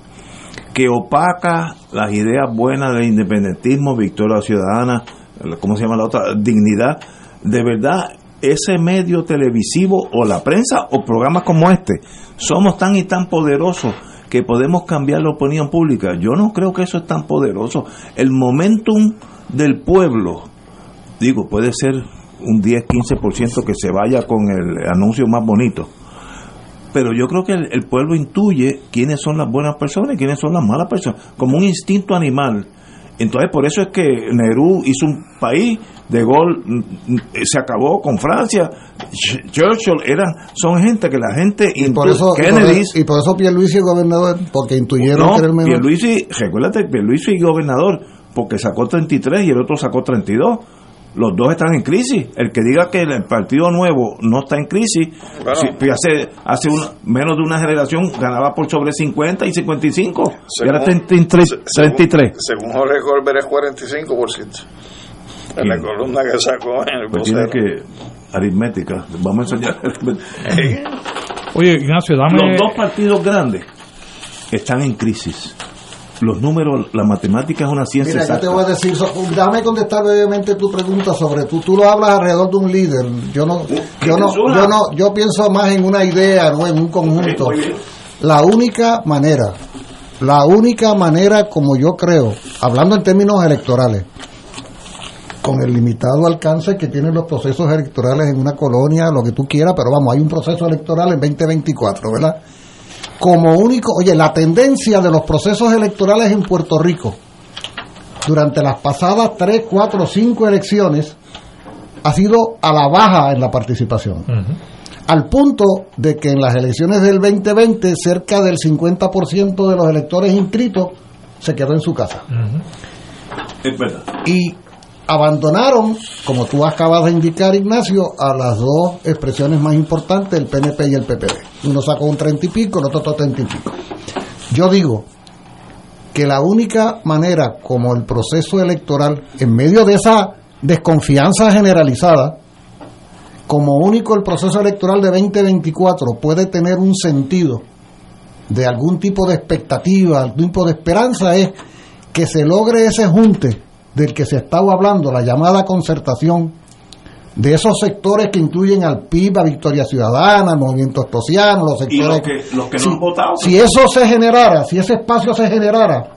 que opaca las ideas buenas del independentismo victoria ciudadana cómo se llama la otra dignidad. De verdad ese medio televisivo o la prensa o programas como este somos tan y tan poderosos que podemos cambiar la opinión pública. Yo no creo que eso es tan poderoso. El momentum del pueblo, digo, puede ser un 10-15% que se vaya con el anuncio más bonito. Pero yo creo que el, pueblo intuye quiénes son las buenas personas y quiénes son las malas personas, como un instinto animal. Entonces, por eso es que Nerú hizo un país de Gaulle mm, mm, se acabó con Francia, Churchill eran, son gente que la gente y por eso Kennedy y por, eso Pierluisi es gobernador porque intuyeron que era el mejor. Pierluisi, recuérdate, Pierluisi es gobernador porque sacó 33 y el otro sacó 32 los dos están en crisis. El que diga que el Partido Nuevo no está en crisis, pues hace, hace menos de una generación ganaba por sobre 50 y 55, y ahora 33. Según, Jorge Colbert es 45% en la columna que sacó en el pues tiene que aritmética. Vamos a enseñar oye Ignacio dame los dos partidos grandes están en crisis los números, la matemática es una ciencia Mira, yo te voy a decir, déjame contestar brevemente tu pregunta sobre tú, tú lo hablas alrededor de un líder. Yo no, yo no, yo no, yo pienso más en una idea, no en un conjunto. La única manera, la única manera como yo creo, hablando en términos electorales, con el limitado alcance que tienen los procesos electorales en una colonia, lo que tú quieras, pero vamos, hay un proceso electoral en 2024, ¿verdad? Como único, oye, la tendencia de los procesos electorales en Puerto Rico durante las pasadas 3, 4, 5 elecciones ha sido a la baja en la participación. Al punto de que en las elecciones del 2020 cerca del 50% de los electores inscritos se quedó en su casa. Es verdad. Y abandonaron, como tú acabas de indicar, Ignacio, a las dos expresiones más importantes, el PNP y el PPD. Uno sacó un treinta y pico, el otro treinta y pico. Yo digo que la única manera como el proceso electoral, en medio de esa desconfianza generalizada, como único el proceso electoral de 2024 puede tener un sentido de algún tipo de expectativa, algún tipo de esperanza, es que se logre ese junte del que se estaba hablando, la llamada concertación, de esos sectores que incluyen al PIB, a Victoria Ciudadana, al Movimiento Estociano, los sectores... que, los que no han votado. Si eso se generara, si ese espacio se generara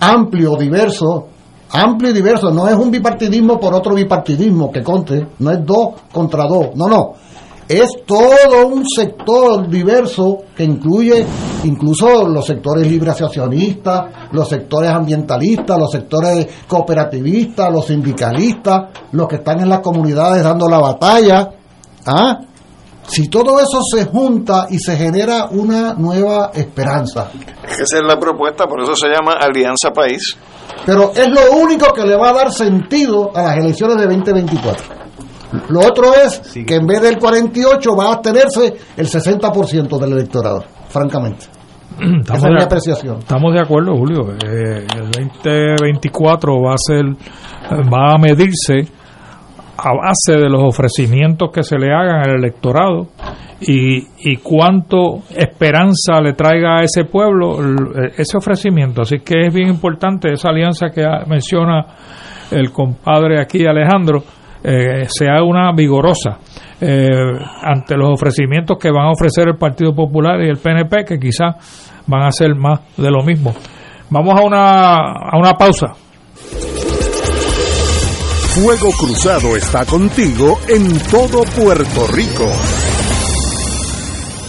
amplio, diverso, amplio y diverso, no es un bipartidismo por otro bipartidismo, que conte, no es dos contra dos, no, no, es todo un sector diverso que incluye incluso los sectores libre asociacionistas, los sectores ambientalistas, los sectores cooperativistas, los sindicalistas, los que están en las comunidades dando la batalla. ¿Ah? Si todo eso se junta y se genera una nueva esperanza. Esa es la propuesta, por eso se llama Alianza País. Pero es lo único que le va a dar sentido a las elecciones de 2024. Lo otro es que en vez del 48 va a abstenerse el 60% del electorado, francamente. Estamos Esa es mi apreciación. Estamos de acuerdo, Julio. Eh, el 2024 va a ser, va a medirse a base de los ofrecimientos que se le hagan al electorado y, y cuánto esperanza le traiga a ese pueblo ese ofrecimiento. Así que es bien importante esa alianza que menciona el compadre aquí Alejandro eh, sea una vigorosa eh, ante los ofrecimientos que van a ofrecer el Partido Popular y el PNP, que quizás van a ser más de lo mismo. Vamos a una, a una pausa. Fuego Cruzado está contigo en todo Puerto Rico.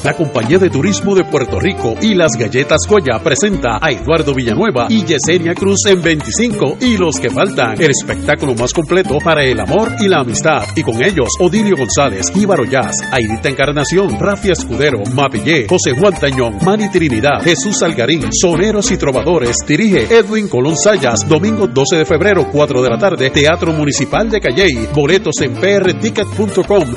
La Compañía de Turismo de Puerto Rico y las Galletas Goya presenta a Eduardo Villanueva y Yesenia Cruz en 25 y los que faltan. El espectáculo más completo para el amor y la amistad. Y con ellos, Odilio González, Íbaro Jazz, Aidita Encarnación, Rafi Escudero, Mapillé, José Juan Tañón, Mani Trinidad, Jesús Algarín, Soneros y Trovadores. Dirige Edwin Colón Sayas, domingo 12 de febrero, 4 de la tarde, Teatro Municipal de Calley. Boletos en prticket.com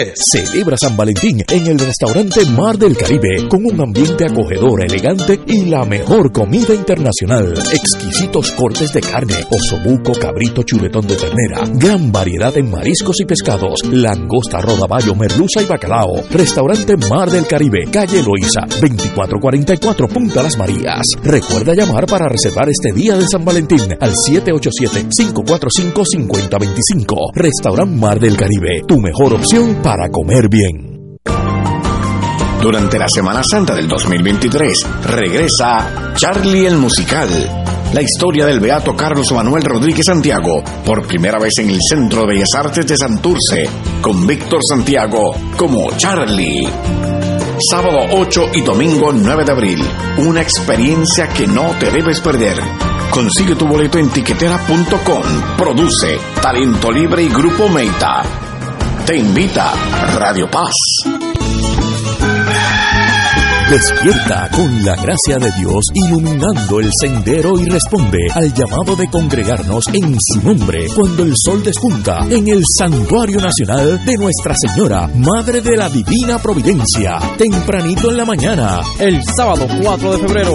787-200-7110. Celebra San Valentín en el restaurante Mar del Caribe con un ambiente acogedor, elegante y la mejor comida internacional. Exquisitos cortes de carne, osobuco, cabrito, chuletón de ternera, gran variedad en mariscos y pescados, langosta, rodaballo, merluza y bacalao. Restaurante Mar del Caribe, calle Loíza, 2444 Punta Las Marías. Recuerda llamar para reservar este día de San Valentín al 787-545-5025. Restaurante Mar del Caribe, tu mejor opción para para comer bien. Durante la Semana Santa del 2023 regresa Charlie el Musical, la historia del beato Carlos Manuel Rodríguez Santiago, por primera vez en el Centro de Bellas Artes de Santurce, con Víctor Santiago como Charlie. Sábado 8 y domingo 9 de abril, una experiencia que no te debes perder. Consigue tu boleto en tiquetera.com. Produce Talento Libre y Grupo Meita. Te invita Radio Paz. Despierta con la gracia de Dios iluminando el sendero y responde al llamado de congregarnos en su nombre cuando el sol despunta en el Santuario Nacional de Nuestra Señora, Madre de la Divina Providencia, tempranito en la mañana, el sábado 4 de febrero.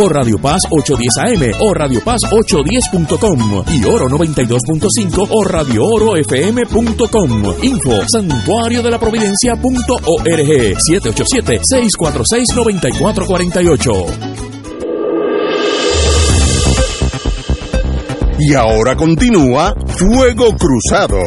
por Radio Paz 810 AM o Radio Paz 810.com y Oro 92.5 o Radio Oro FM.com. Info santuario de la providencia.org 787-646-9448. Y ahora continúa Fuego Cruzado.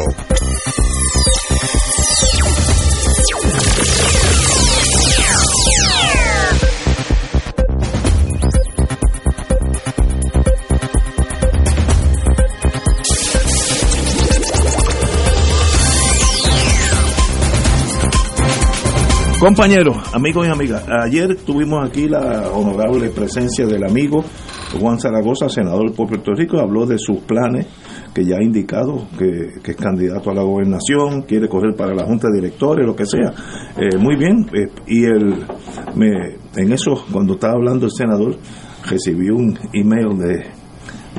Compañeros, amigos y amigas, ayer tuvimos aquí la honorable presencia del amigo Juan Zaragoza, senador por Puerto Rico, habló de sus planes que ya ha indicado que, es candidato a la gobernación, quiere correr para la junta de directores, lo que sea. Eh, muy bien, eh, y el, me, en eso, cuando estaba hablando el senador, recibí un email de,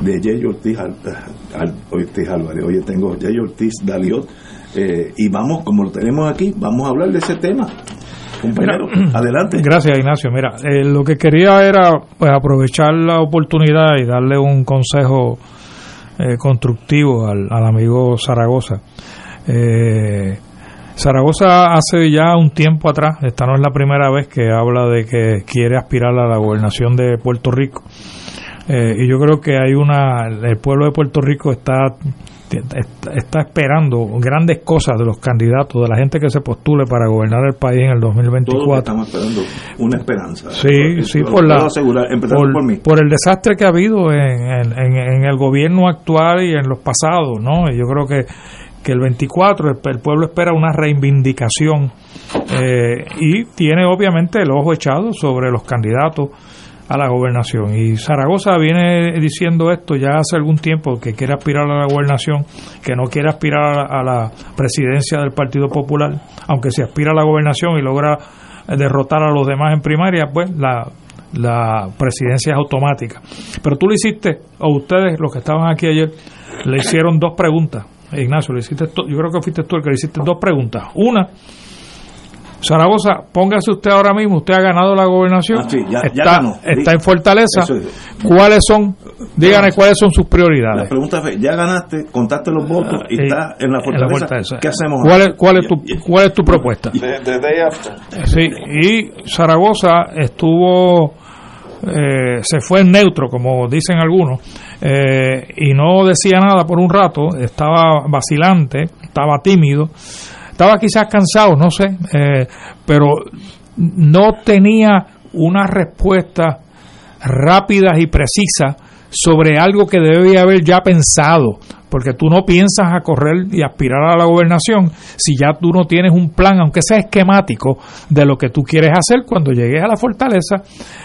de Jay Ortiz, al, Ortiz Álvarez, oye, tengo Jay Ortiz Daliot, eh, y vamos, como lo tenemos aquí, vamos a hablar de ese tema. Compañero, adelante. Gracias, Ignacio. Mira, lo que quería era pues, aprovechar la oportunidad y darle un consejo eh, constructivo al, amigo Zaragoza. Eh, Zaragoza hace ya un tiempo atrás, esta no es la primera vez que habla de que quiere aspirar a la gobernación de Puerto Rico. Eh, y yo creo que hay una, el pueblo de Puerto Rico está está esperando grandes cosas de los candidatos, de la gente que se postule para gobernar el país en el 2024. estamos esperando una esperanza. Sí, sí, por, la, por, el desastre que ha habido en, en, el gobierno actual y en los pasados, ¿no? Y yo creo que, que el 24 el, pueblo espera una reivindicación eh, y tiene obviamente el ojo echado sobre los candidatos a la gobernación. Y Zaragoza viene diciendo esto ya hace algún tiempo, que quiere aspirar a la gobernación, que no quiere aspirar a la presidencia del Partido Popular, aunque si aspira a la gobernación y logra derrotar a los demás en primaria, pues la, la presidencia es automática. Pero tú le hiciste, o ustedes, los que estaban aquí ayer, le hicieron dos preguntas. Ignacio, le hiciste, yo creo que fuiste tú el que le hiciste dos preguntas. Una, Zaragoza, póngase usted ahora mismo, usted ha ganado la gobernación, ah, está, está en Fortaleza. ¿Cuáles son, díganme cuáles son sus prioridades? La pregunta es, ya ganaste, contaste los votos y, está en la Fortaleza. ¿Qué hacemos? ¿Cuál es, cuál es, tu, cuál es tu propuesta? Sí, y Zaragoza estuvo, eh, se fue en neutro, como dicen algunos, eh, y no decía nada por un rato, estaba vacilante, estaba tímido estaba quizás cansado, no sé, eh, pero no tenía una respuesta rápida y precisa sobre algo que debía haber ya pensado porque tú no piensas a correr y aspirar a la gobernación si ya tú no tienes un plan, aunque sea esquemático, de lo que tú quieres hacer cuando llegues a la fortaleza.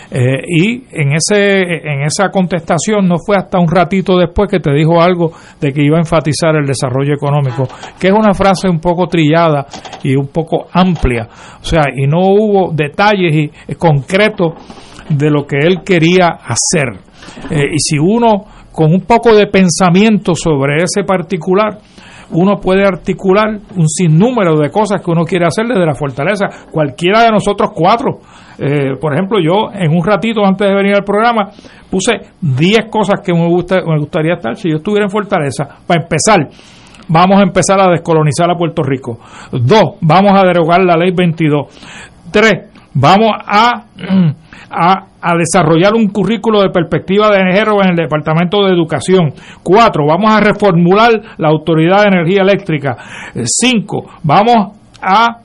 Eh, y en, ese, en esa contestación no fue hasta un ratito después que te dijo algo de que iba a enfatizar el desarrollo económico, que es una frase un poco trillada y un poco amplia. O sea, y no hubo detalles y, eh, concretos de lo que él quería hacer. Eh, y si uno con un poco de pensamiento sobre ese particular, uno puede articular un sinnúmero de cosas que uno quiere hacer desde la fortaleza. Cualquiera de nosotros cuatro. Eh, por ejemplo, yo en un ratito antes de venir al programa puse 10 cosas que me, gusta, me gustaría estar si yo estuviera en fortaleza. Para empezar, vamos a empezar a descolonizar a Puerto Rico. Dos, vamos a derogar la ley 22. Tres, vamos a a, desarrollar un currículo de perspectiva de género en el Departamento de Educación. Cuatro, vamos a reformular la Autoridad de Energía Eléctrica. Cinco, vamos a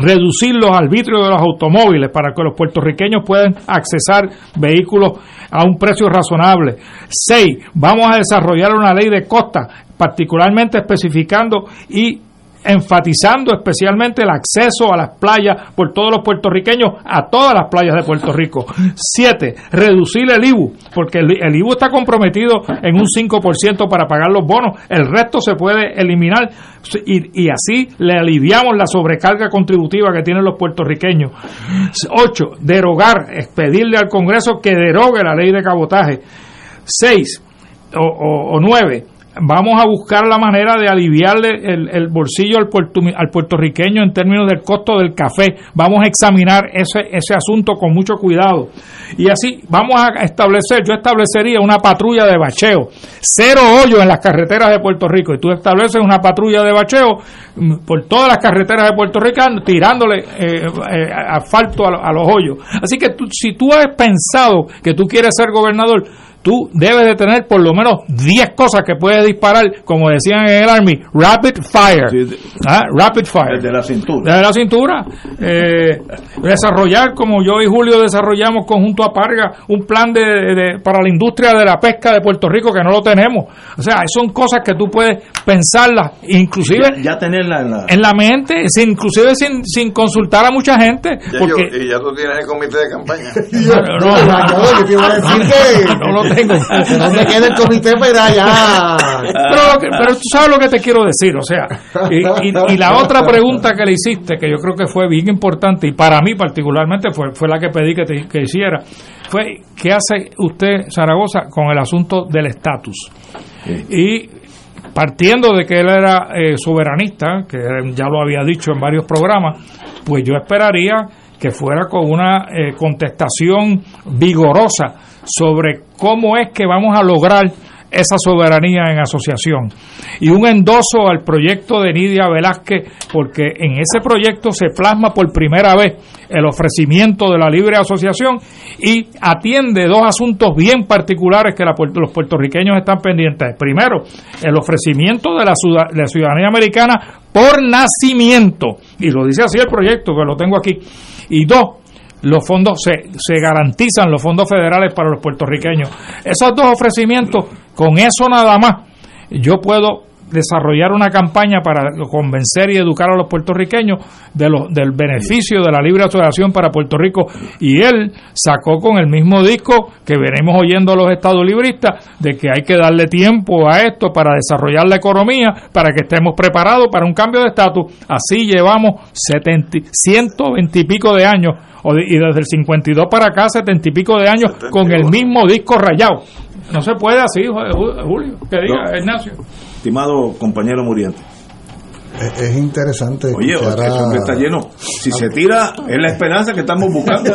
reducir los arbitrios de los automóviles para que los puertorriqueños puedan accesar vehículos a un precio razonable. Seis, vamos a desarrollar una ley de costa, particularmente especificando y enfatizando especialmente el acceso a las playas por todos los puertorriqueños a todas las playas de Puerto Rico. Siete, reducir el IBU, porque el, IBU está comprometido en un 5% para pagar los bonos, el resto se puede eliminar y, y así le aliviamos la sobrecarga contributiva que tienen los puertorriqueños. Ocho, derogar, pedirle al Congreso que derogue la ley de cabotaje. Seis, o, o, o nueve, vamos a buscar la manera de aliviarle el, bolsillo al, al, puertorriqueño en términos del costo del café. Vamos a examinar ese, ese asunto con mucho cuidado. Y así vamos a establecer, yo establecería una patrulla de bacheo. Cero hoyos en las carreteras de Puerto Rico. Y tú estableces una patrulla de bacheo mm, por todas las carreteras de Puerto Rico tirándole eh, eh, asfalto a, a, los hoyos. Así que si tú has pensado que tú quieres ser gobernador, tú debes de tener por lo menos 10 cosas que puedes disparar, como decían en el Army, rapid fire. ¿Ah? Rapid fire. Desde la cintura. Desde la cintura. Eh, desarrollar, como yo y Julio desarrollamos conjunto a Parga, un plan de, para la industria de la pesca de Puerto Rico que no lo tenemos. O sea, son cosas que tú puedes pensarlas, inclusive ya, tenerla en la... en la mente, sin, inclusive sin, sin consultar a mucha gente. porque, y ya tú tienes el comité de campaña. no, no, no, no, no, tengo. ¿Dónde queda el comité ya? Pero, pero, tú sabes lo que te quiero decir, o sea, y, la otra pregunta que le hiciste, que yo creo que fue bien importante, y para mí particularmente fue, fue la que pedí que, te, que hiciera, fue ¿qué hace usted, Zaragoza, con el asunto del estatus? Y partiendo de que él era eh, soberanista, que ya lo había dicho en varios programas, pues yo esperaría que fuera con una eh, contestación vigorosa sobre cómo es que vamos a lograr esa soberanía en asociación. Y un endoso al proyecto de Nidia Velázquez, porque en ese proyecto se plasma por primera vez el ofrecimiento de la libre asociación y atiende dos asuntos bien particulares que los puertorriqueños están pendientes. Primero, el ofrecimiento de la, ciudadanía americana por nacimiento, y lo dice así el proyecto, que lo tengo aquí. Y dos, los fondos se, se garantizan los fondos federales para los puertorriqueños. Esos dos ofrecimientos, con eso nada más, yo puedo desarrollar una campaña para convencer y educar a los puertorriqueños de del beneficio de la libre asociación para Puerto Rico. Y él sacó con el mismo disco que venimos oyendo a los estados libristas de que hay que darle tiempo a esto para desarrollar la economía, para que estemos preparados para un cambio de estatus. Así llevamos 70, 120 y pico de años, y desde el 52 para acá, 70 y pico de años, con el mismo disco rayado. No se puede así, Julio, que diga, Ignacio estimado compañero muriente. Es, interesante. Oye, está lleno. Si se tira, es la esperanza que estamos buscando.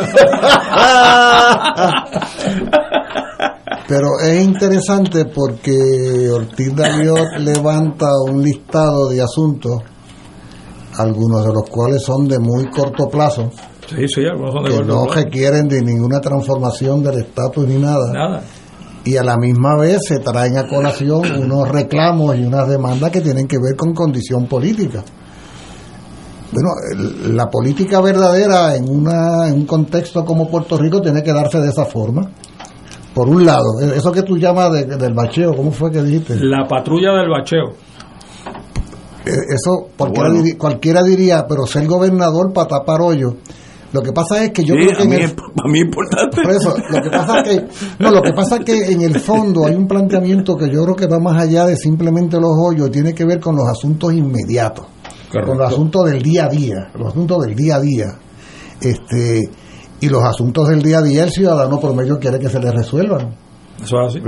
Pero es interesante porque Ortiz Daliot levanta un listado de asuntos, algunos de los cuales son de muy corto plazo. Sí, sí, algunos son de que no requieren de ninguna transformación del estatus ni nada. Nada y a la misma vez se traen a colación unos reclamos y unas demandas que tienen que ver con condición política. Bueno, la política verdadera en, una, en un contexto como Puerto Rico tiene que darse de esa forma. Por un lado, e, eso que tú llamas del bacheo, ¿cómo fue que dijiste? La patrulla del bacheo. E, eso cualquiera, diría, cualquiera diría, pero ser gobernador para tapar hoyo lo que pasa es que yo creo que. mí, es, importante. lo que pasa es que. No, lo que pasa es que en el fondo hay un planteamiento que yo creo que va más allá de simplemente los hoyos, tiene que ver con los asuntos inmediatos, con los asuntos del día a día, los asuntos del día a día. Este, y los asuntos del día a día el ciudadano promedio quiere que se le resuelvan. Eso es así.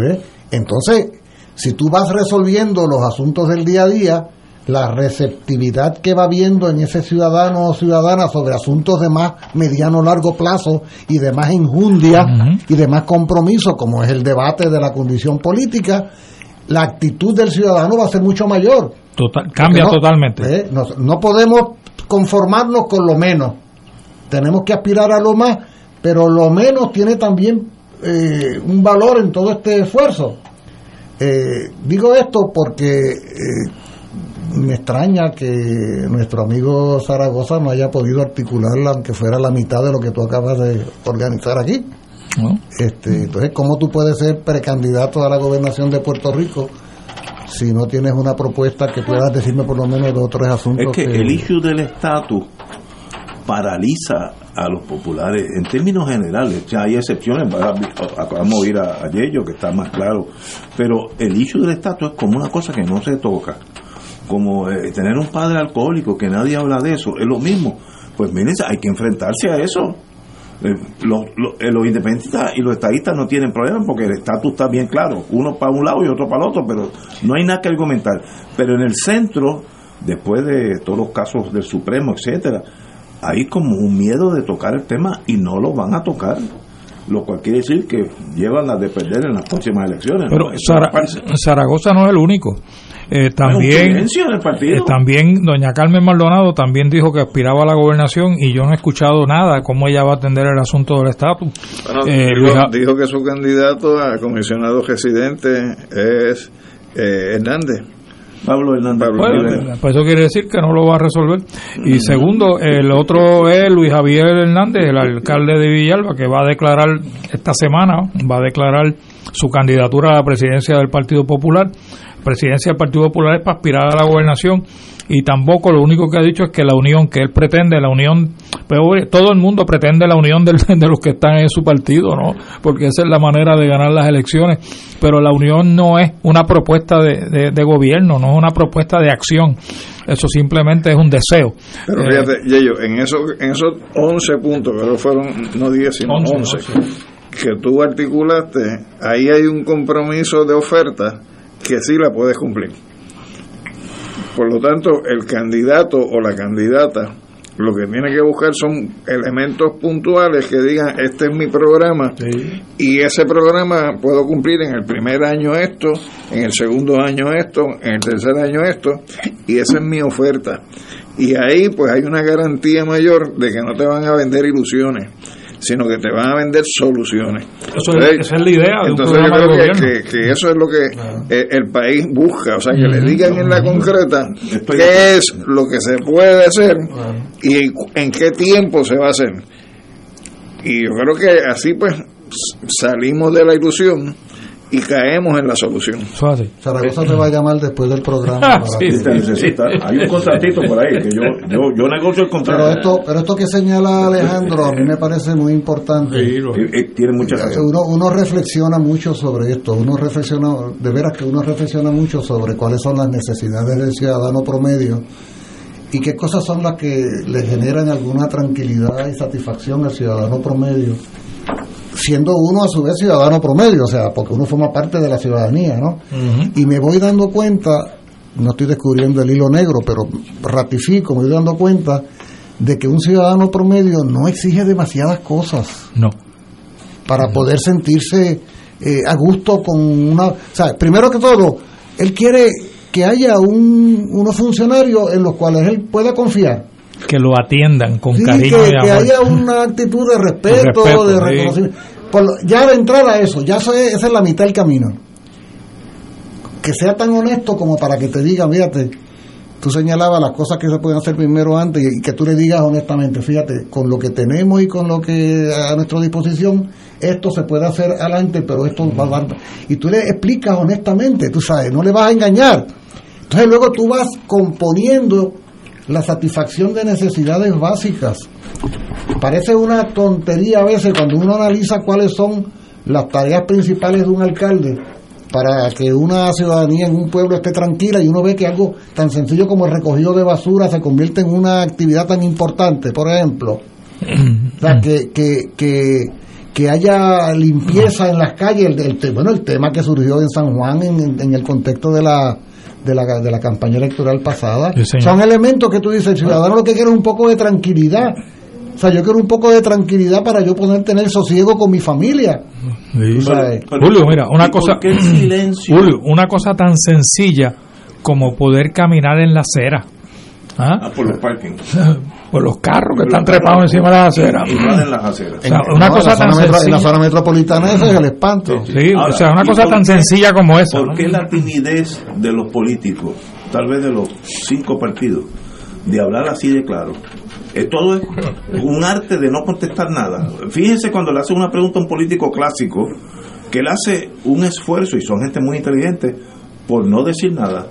Entonces, si tú vas resolviendo los asuntos del día a día, la receptividad que va viendo en ese ciudadano o ciudadana sobre asuntos de más mediano largo plazo y de más injundia y de más compromiso, como es el debate de la condición política, la actitud del ciudadano va a ser mucho mayor. cambia totalmente. ¿eh? no, podemos conformarnos con lo menos. Tenemos que aspirar a lo más, pero lo menos tiene también eh, un valor en todo este esfuerzo. Eh, digo esto porque me extraña que nuestro amigo Zaragoza no haya podido articularla, aunque fuera la mitad de lo que tú acabas de organizar aquí. Este, entonces, ¿cómo tú puedes ser precandidato a la gobernación de Puerto Rico si no tienes una propuesta que puedas decirme por lo menos de otros asuntos? Es que, el issue del estatus paraliza a los populares en términos generales. Ya hay excepciones, acabamos de ir a, a Yello, que está más claro, pero el issue del estatus es como una cosa que no se toca como eh, tener un padre alcohólico, que nadie habla de eso, es lo mismo. Pues miren, hay que enfrentarse a eso. Eh, los, eh, los, independentistas y los estadistas no tienen problema porque el estatus está bien claro, uno para un lado y otro para el otro, pero no hay nada que argumentar. Pero en el centro, después de todos los casos del Supremo, etcétera, hay como un miedo de tocar el tema y no lo van a tocar lo cual quiere decir que llevan a de perder en las próximas elecciones. Pero Zaragoza no es el único. Eh, también, eh, también doña Carmen Maldonado también dijo que aspiraba a la gobernación y yo no he escuchado nada cómo ella va a atender el asunto del estatus. Eh, dijo, que su candidato a comisionado residente es Hernández. Pablo Hernández. pues eso quiere decir que no lo va a resolver. Y segundo, el otro es Luis Javier Hernández, el alcalde de Villalba, que va a declarar esta semana, va a declarar su candidatura a la presidencia del Partido Popular. Presidencia del Partido Popular es para aspirar a la gobernación y tampoco lo único que ha dicho es que la unión que él pretende, la unión, pero todo el mundo pretende la unión de, de los que están en su partido, ¿no? Porque esa es la manera de ganar las elecciones, pero la unión no es una propuesta de, de, gobierno, no es una propuesta de acción, eso simplemente es un deseo. Pero fíjate, eh, en, eso, en esos 11 puntos, que fueron no 10, sino 11, que tú articulaste, ahí hay un compromiso de oferta que sí la puedes cumplir. Por lo tanto, el candidato o la candidata lo que tiene que buscar son elementos puntuales que digan, este es mi programa y ese programa puedo cumplir en el primer año esto, en el segundo año esto, en el tercer año esto, y esa es mi oferta. Y ahí pues hay una garantía mayor de que no te van a vender ilusiones sino que te van a vender soluciones. Eso es, esa es la idea. De entonces yo creo que, que, eso es lo que eh, el, país busca, o sea, que le digan en la concreta qué es lo que se puede hacer y en qué tiempo se va a hacer. Y yo creo que así pues salimos de la ilusión y caemos en la solución. Zaragoza te va a llamar después del programa. Ah, sí, necesita. Hay un contratito por ahí que yo, yo, yo negocio el contrato. Pero esto, pero esto que señala Alejandro a mí me parece muy importante. tiene mucha uno, uno reflexiona mucho sobre esto. Uno reflexiona, de veras que uno reflexiona mucho sobre cuáles son las necesidades del ciudadano promedio y qué cosas son las que le generan alguna tranquilidad y satisfacción al ciudadano promedio siendo uno a su vez ciudadano promedio, o sea, porque uno forma parte de la ciudadanía, ¿no? Y me voy dando cuenta, no estoy descubriendo el hilo negro, pero ratifico, me voy dando cuenta de que un ciudadano promedio no exige demasiadas cosas. No. Para poder sentirse eh, a gusto con una... O sea, primero que todo, él quiere que haya un, unos funcionarios en los cuales él pueda confiar que lo atiendan con cariño que, que haya una actitud de respeto, de, reconocimiento. ya de entrada eso, ya eso esa es la mitad del camino. Que sea tan honesto como para que te diga, fíjate, tú señalabas las cosas que se pueden hacer primero antes y que tú le digas honestamente, fíjate, con lo que tenemos y con lo que a nuestra disposición, esto se puede hacer adelante, pero esto va a dar... Y tú le explicas honestamente, tú sabes, no le vas a engañar. Entonces luego tú vas componiendo la satisfacción de necesidades básicas. Parece una tontería a veces cuando uno analiza cuáles son las tareas principales de un alcalde para que una ciudadanía en un pueblo esté tranquila y uno ve que algo tan sencillo como el recogido de basura se convierte en una actividad tan importante, por ejemplo. O sea, que, que, que, haya limpieza en las calles, el, bueno, el tema que surgió en San Juan en el contexto de la de la, de la campaña electoral pasada. Son elementos que tú dices, el ciudadano lo que quiere es un poco de tranquilidad. O sea, yo quiero un poco de tranquilidad para yo poder tener sosiego con mi familia. Julio, mira, una cosa, Julio, una cosa tan sencilla como poder caminar en la acera. ¿Ah? ah por los parking. por los carros que están trepados encima de las aceras. en las aceras. una cosa tan sencilla. En la zona metropolitana ese es el espanto. Sí, o sea, una cosa tan sencilla como esa. ¿Por qué la timidez de los políticos, tal vez de los cinco partidos, de hablar así de claro? Es todo es un arte de no contestar nada. Fíjense cuando le hace una pregunta a un político clásico, que él hace un esfuerzo, y son gente muy inteligente, por no decir nada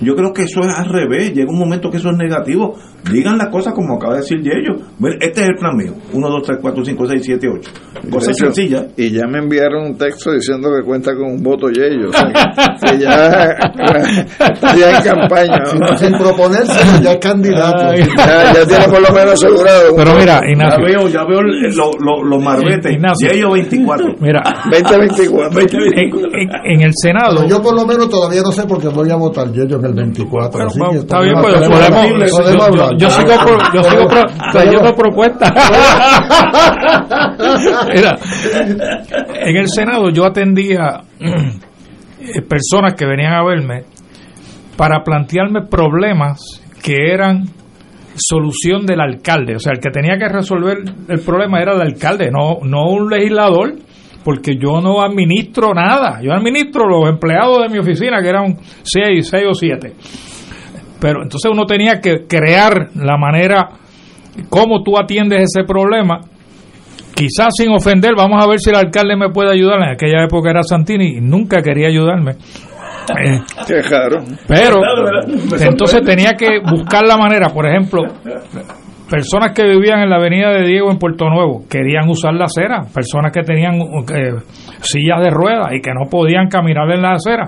yo creo que eso es al revés. Llega un momento que eso es negativo. Digan las cosas como acaba de decir Yello. Este es el plan mío. 1, 2, 3, 4, 5, 6, 7, 8. Cosa sencilla. Y ya me enviaron un texto diciendo que cuenta con un voto Yello. O sea, que, ya ya en campaña. Sin, proponerse, ya es candidato. ya, tiene por lo menos asegurado. Pero mira, Ignacio. Ya veo, ya veo los lo, lo marbetes. Yello 24. Mira. 2024. En, en, el Senado. yo por lo menos todavía no sé porque voy a votar Yello en el 24. así que está bien, pues podemos, podemos, yo, sigo, yo sigo trayendo propuestas. Mira, en el Senado yo atendía eh, personas que venían a verme para plantearme problemas que eran solución del alcalde. O sea, el que tenía que resolver el problema era el alcalde, no, no un legislador, porque yo no administro nada. Yo administro los empleados de mi oficina, que eran seis, seis o siete. Pero entonces uno tenía que crear la manera, cómo tú atiendes ese problema, quizás sin ofender, vamos a ver si el alcalde me puede ayudar. En aquella época era Santini y nunca quería ayudarme. Eh, Qué raro. Pero entonces tenía que buscar la manera, por ejemplo, personas que vivían en la avenida de Diego en Puerto Nuevo querían usar la acera, personas que tenían eh, sillas de ruedas y que no podían caminar en la acera.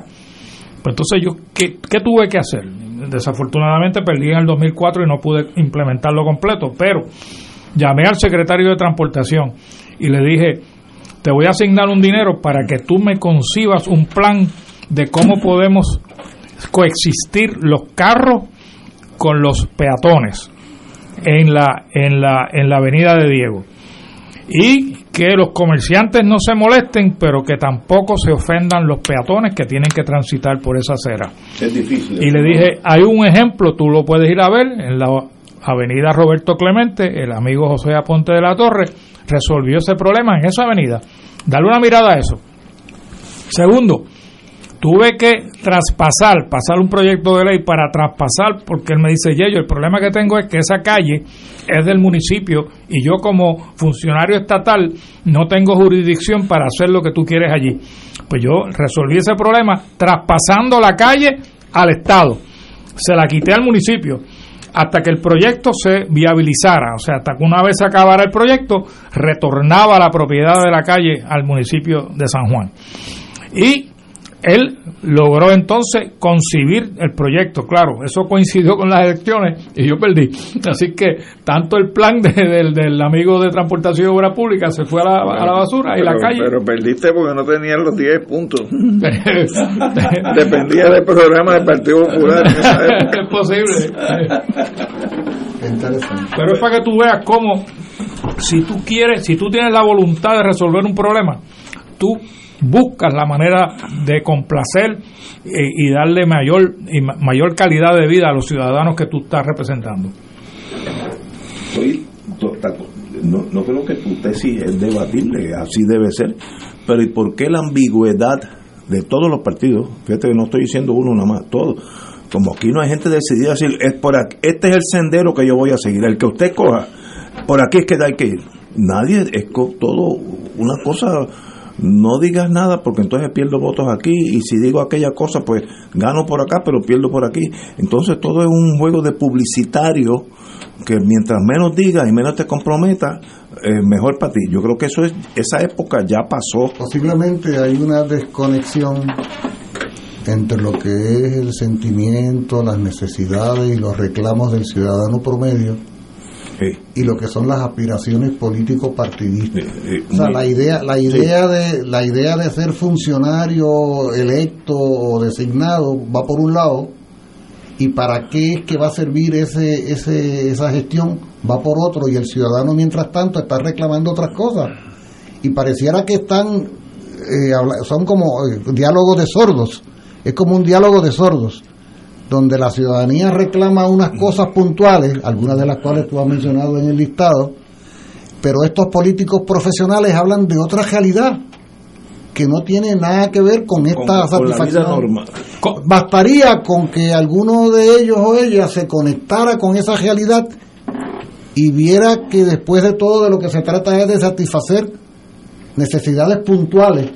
Pues entonces yo, ¿qué, ¿qué, tuve que hacer? Desafortunadamente perdí en el 2004 y no pude implementarlo completo, pero llamé al secretario de Transportación y le dije, te voy a asignar un dinero para que tú me concibas un plan de cómo podemos coexistir los carros con los peatones en la, en la, en la avenida de Diego. Y que los comerciantes no se molesten, pero que tampoco se ofendan los peatones que tienen que transitar por esa acera. Es difícil. Y le dije, hay un ejemplo, tú lo puedes ir a ver en la avenida Roberto Clemente, el amigo José Aponte de la Torre resolvió ese problema en esa avenida. Dale una mirada a eso. Segundo, tuve que traspasar, pasar un proyecto de ley para traspasar, porque él me dice, Yello, el problema que tengo es que esa calle es del municipio y yo como funcionario estatal no tengo jurisdicción para hacer lo que tú quieres allí. Pues yo resolví ese problema traspasando la calle al Estado. Se la quité al municipio hasta que el proyecto se viabilizara, o sea, hasta que una vez acabara el proyecto, retornaba la propiedad de la calle al municipio de San Juan. Y él logró entonces concibir el proyecto. Claro, eso coincidió con las elecciones y yo perdí. Así que tanto el plan del, amigo de transportación y obra pública se fue a la, basura y la calle. Pero perdiste porque no tenían los 10 puntos. Dependía del programa del Partido Popular. es posible. Pero es para que tú veas cómo, si tú quieres, si tú tienes la voluntad de resolver un problema, tú buscas la manera de complacer y, darle mayor, y mayor calidad de vida a los ciudadanos que tú estás representando. no, no creo que tu tesis es debatible, así debe ser, pero ¿y por qué la ambigüedad de todos los partidos? Fíjate que no estoy diciendo uno nada más, todos. Como aquí no hay gente decidida a decir, es por aquí, este es el sendero que yo voy a seguir, el que usted coja, por aquí es que hay que ir. Nadie, es todo una cosa no digas nada porque entonces pierdo votos aquí y si digo aquella cosa pues gano por acá pero pierdo por aquí. Entonces todo es un juego de publicitario que mientras menos digas y menos te comprometas, es mejor para ti. Yo creo que eso es esa época ya pasó. Posiblemente hay una desconexión entre lo que es el sentimiento, las necesidades y los reclamos del ciudadano promedio y lo que son las aspiraciones políticos partidistas. o sea, la idea, la idea de la idea de ser funcionario electo o designado va por un lado y para qué es que va a servir ese, ese esa gestión va por otro y el ciudadano mientras tanto está reclamando otras cosas. Y pareciera que están eh, son como eh, diálogos de sordos. Es como un diálogo de sordos donde la ciudadanía reclama unas cosas puntuales, algunas de las cuales tú has mencionado en el listado, pero estos políticos profesionales hablan de otra realidad que no tiene nada que ver con esta satisfacción. Bastaría con que alguno de ellos o ellas se conectara con esa realidad y viera que después de todo de lo que se trata es de satisfacer necesidades puntuales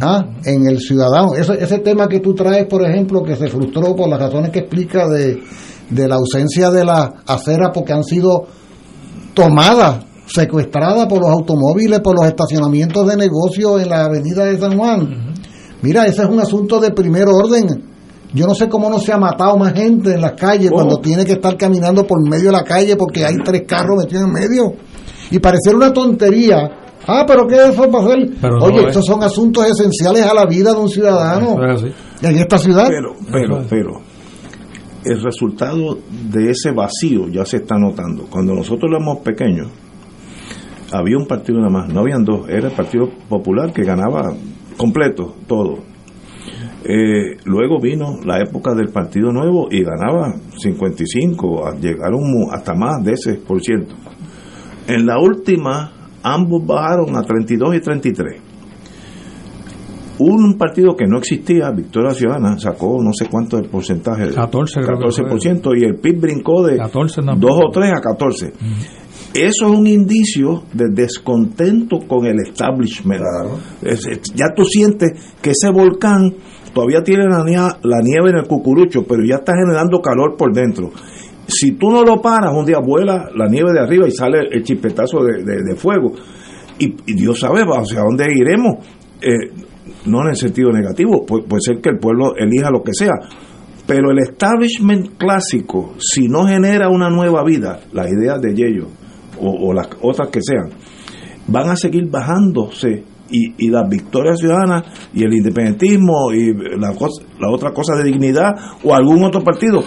¿ah? en el ciudadano. Ese, ese tema que tú traes, por ejemplo, que se frustró por las razones que explica de, de la ausencia de la acera porque han sido tomadas, secuestradas por los automóviles, por los estacionamientos de negocios en la avenida de San Juan. Mira, ese es un asunto de primer orden. Yo no sé cómo no se ha matado más gente en las calles cuando tiene que estar caminando por medio de la calle porque hay tres carros metidos en medio. Y pareciera una tontería Ah, pero ¿qué es eso para hacer? Oye, estos son asuntos esenciales a la vida de un ciudadano en esta ciudad. Pero, pero, pero, el resultado de ese vacío ya se está notando. Cuando nosotros éramos pequeños, había un partido nada más, no habían dos, era el Partido Popular que ganaba completo todo. Eh, luego vino la época del Partido Nuevo y ganaba 55, llegaron hasta más de ese por ciento. En la última ambos bajaron a 32 y 33. Un partido que no existía, Victoria Ciudadana, sacó no sé cuánto del porcentaje, 14, 14% y el PIB brincó de 2 o 3 a 14. Eso es un indicio de descontento con el establishment. ya tú sientes que ese volcán todavía tiene la nieve, la nieve en el cucurucho, pero ya está generando calor por dentro. Si tú no lo paras, un día vuela la nieve de arriba y sale el chispetazo de, fuego. Y, Dios sabe hacia dónde iremos. Eh, no en el sentido negativo, puede, ser que el pueblo elija lo que sea, pero el establishment clásico, si no genera una nueva vida, las ideas de Yello o, las otras que sean, van a seguir bajándose y, y, las victorias ciudadanas y el independentismo y la, la otra cosa de dignidad o algún otro partido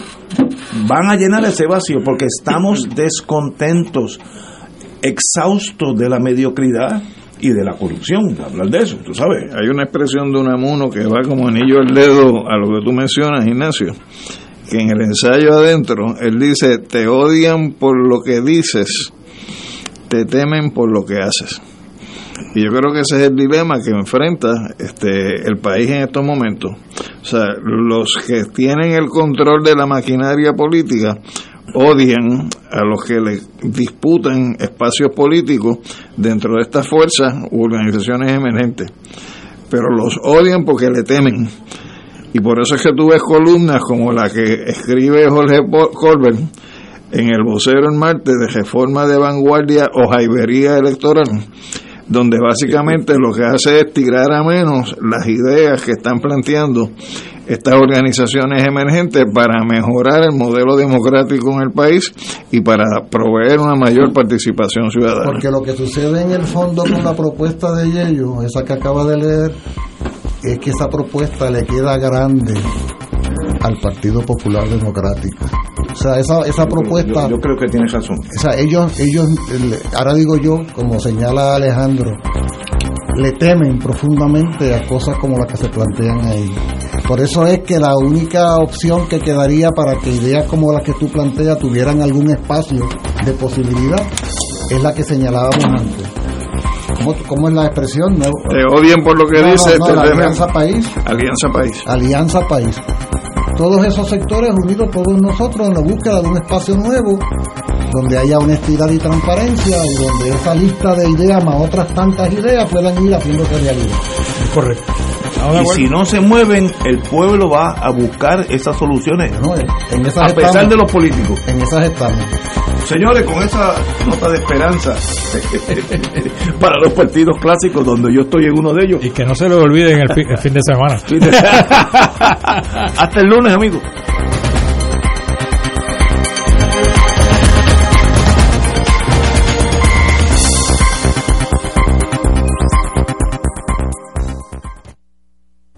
van a llenar ese vacío porque estamos descontentos, exhaustos de la mediocridad y de la corrupción, hablar de eso, tú sabes. Hay una expresión de un amuno que va como anillo al dedo a lo que tú mencionas, Ignacio, que en el ensayo adentro, él dice, te odian por lo que dices, te temen por lo que haces. Y yo creo que ese es el dilema que enfrenta este el país en estos momentos. O sea, los que tienen el control de la maquinaria política odian a los que le disputan espacios políticos dentro de estas fuerzas u organizaciones emergentes. Pero los odian porque le temen. Y por eso es que tú ves columnas como la que escribe Jorge Colbert en el vocero en Marte de reforma de vanguardia o jaibería electoral, donde básicamente lo que hace es tirar a menos las ideas que están planteando estas organizaciones emergentes para mejorar el modelo democrático en el país y para proveer una mayor participación ciudadana. Porque lo que sucede en el fondo con la propuesta de Yello, esa que acaba de leer, es que esa propuesta le queda grande al Partido Popular Democrático. O sea, esa, esa propuesta... Yo, creo que tiene razón. O sea, ellos, ellos, ahora digo yo, como señala Alejandro, le temen profundamente a cosas como las que se plantean ahí. Por eso es que la única opción que quedaría para que ideas como las que tú planteas tuvieran algún espacio de posibilidad es la que señalábamos antes. ¿Cómo, es la expresión? Te odian por lo que dice. Alianza País. Alianza País. Alianza País. Todos esos sectores unidos, todos nosotros, en la búsqueda de un espacio nuevo, donde haya honestidad y transparencia y donde esa lista de ideas más otras tantas ideas puedan ir haciéndose realidad. Correcto y si no se mueven, el pueblo va a buscar esas soluciones. en a pesar de los políticos. En esas estamos. Señores, con esa nota de esperanza para los partidos clásicos, donde yo estoy en uno de ellos. Y que no se lo olviden el, el fin de semana. Hasta el lunes, amigos.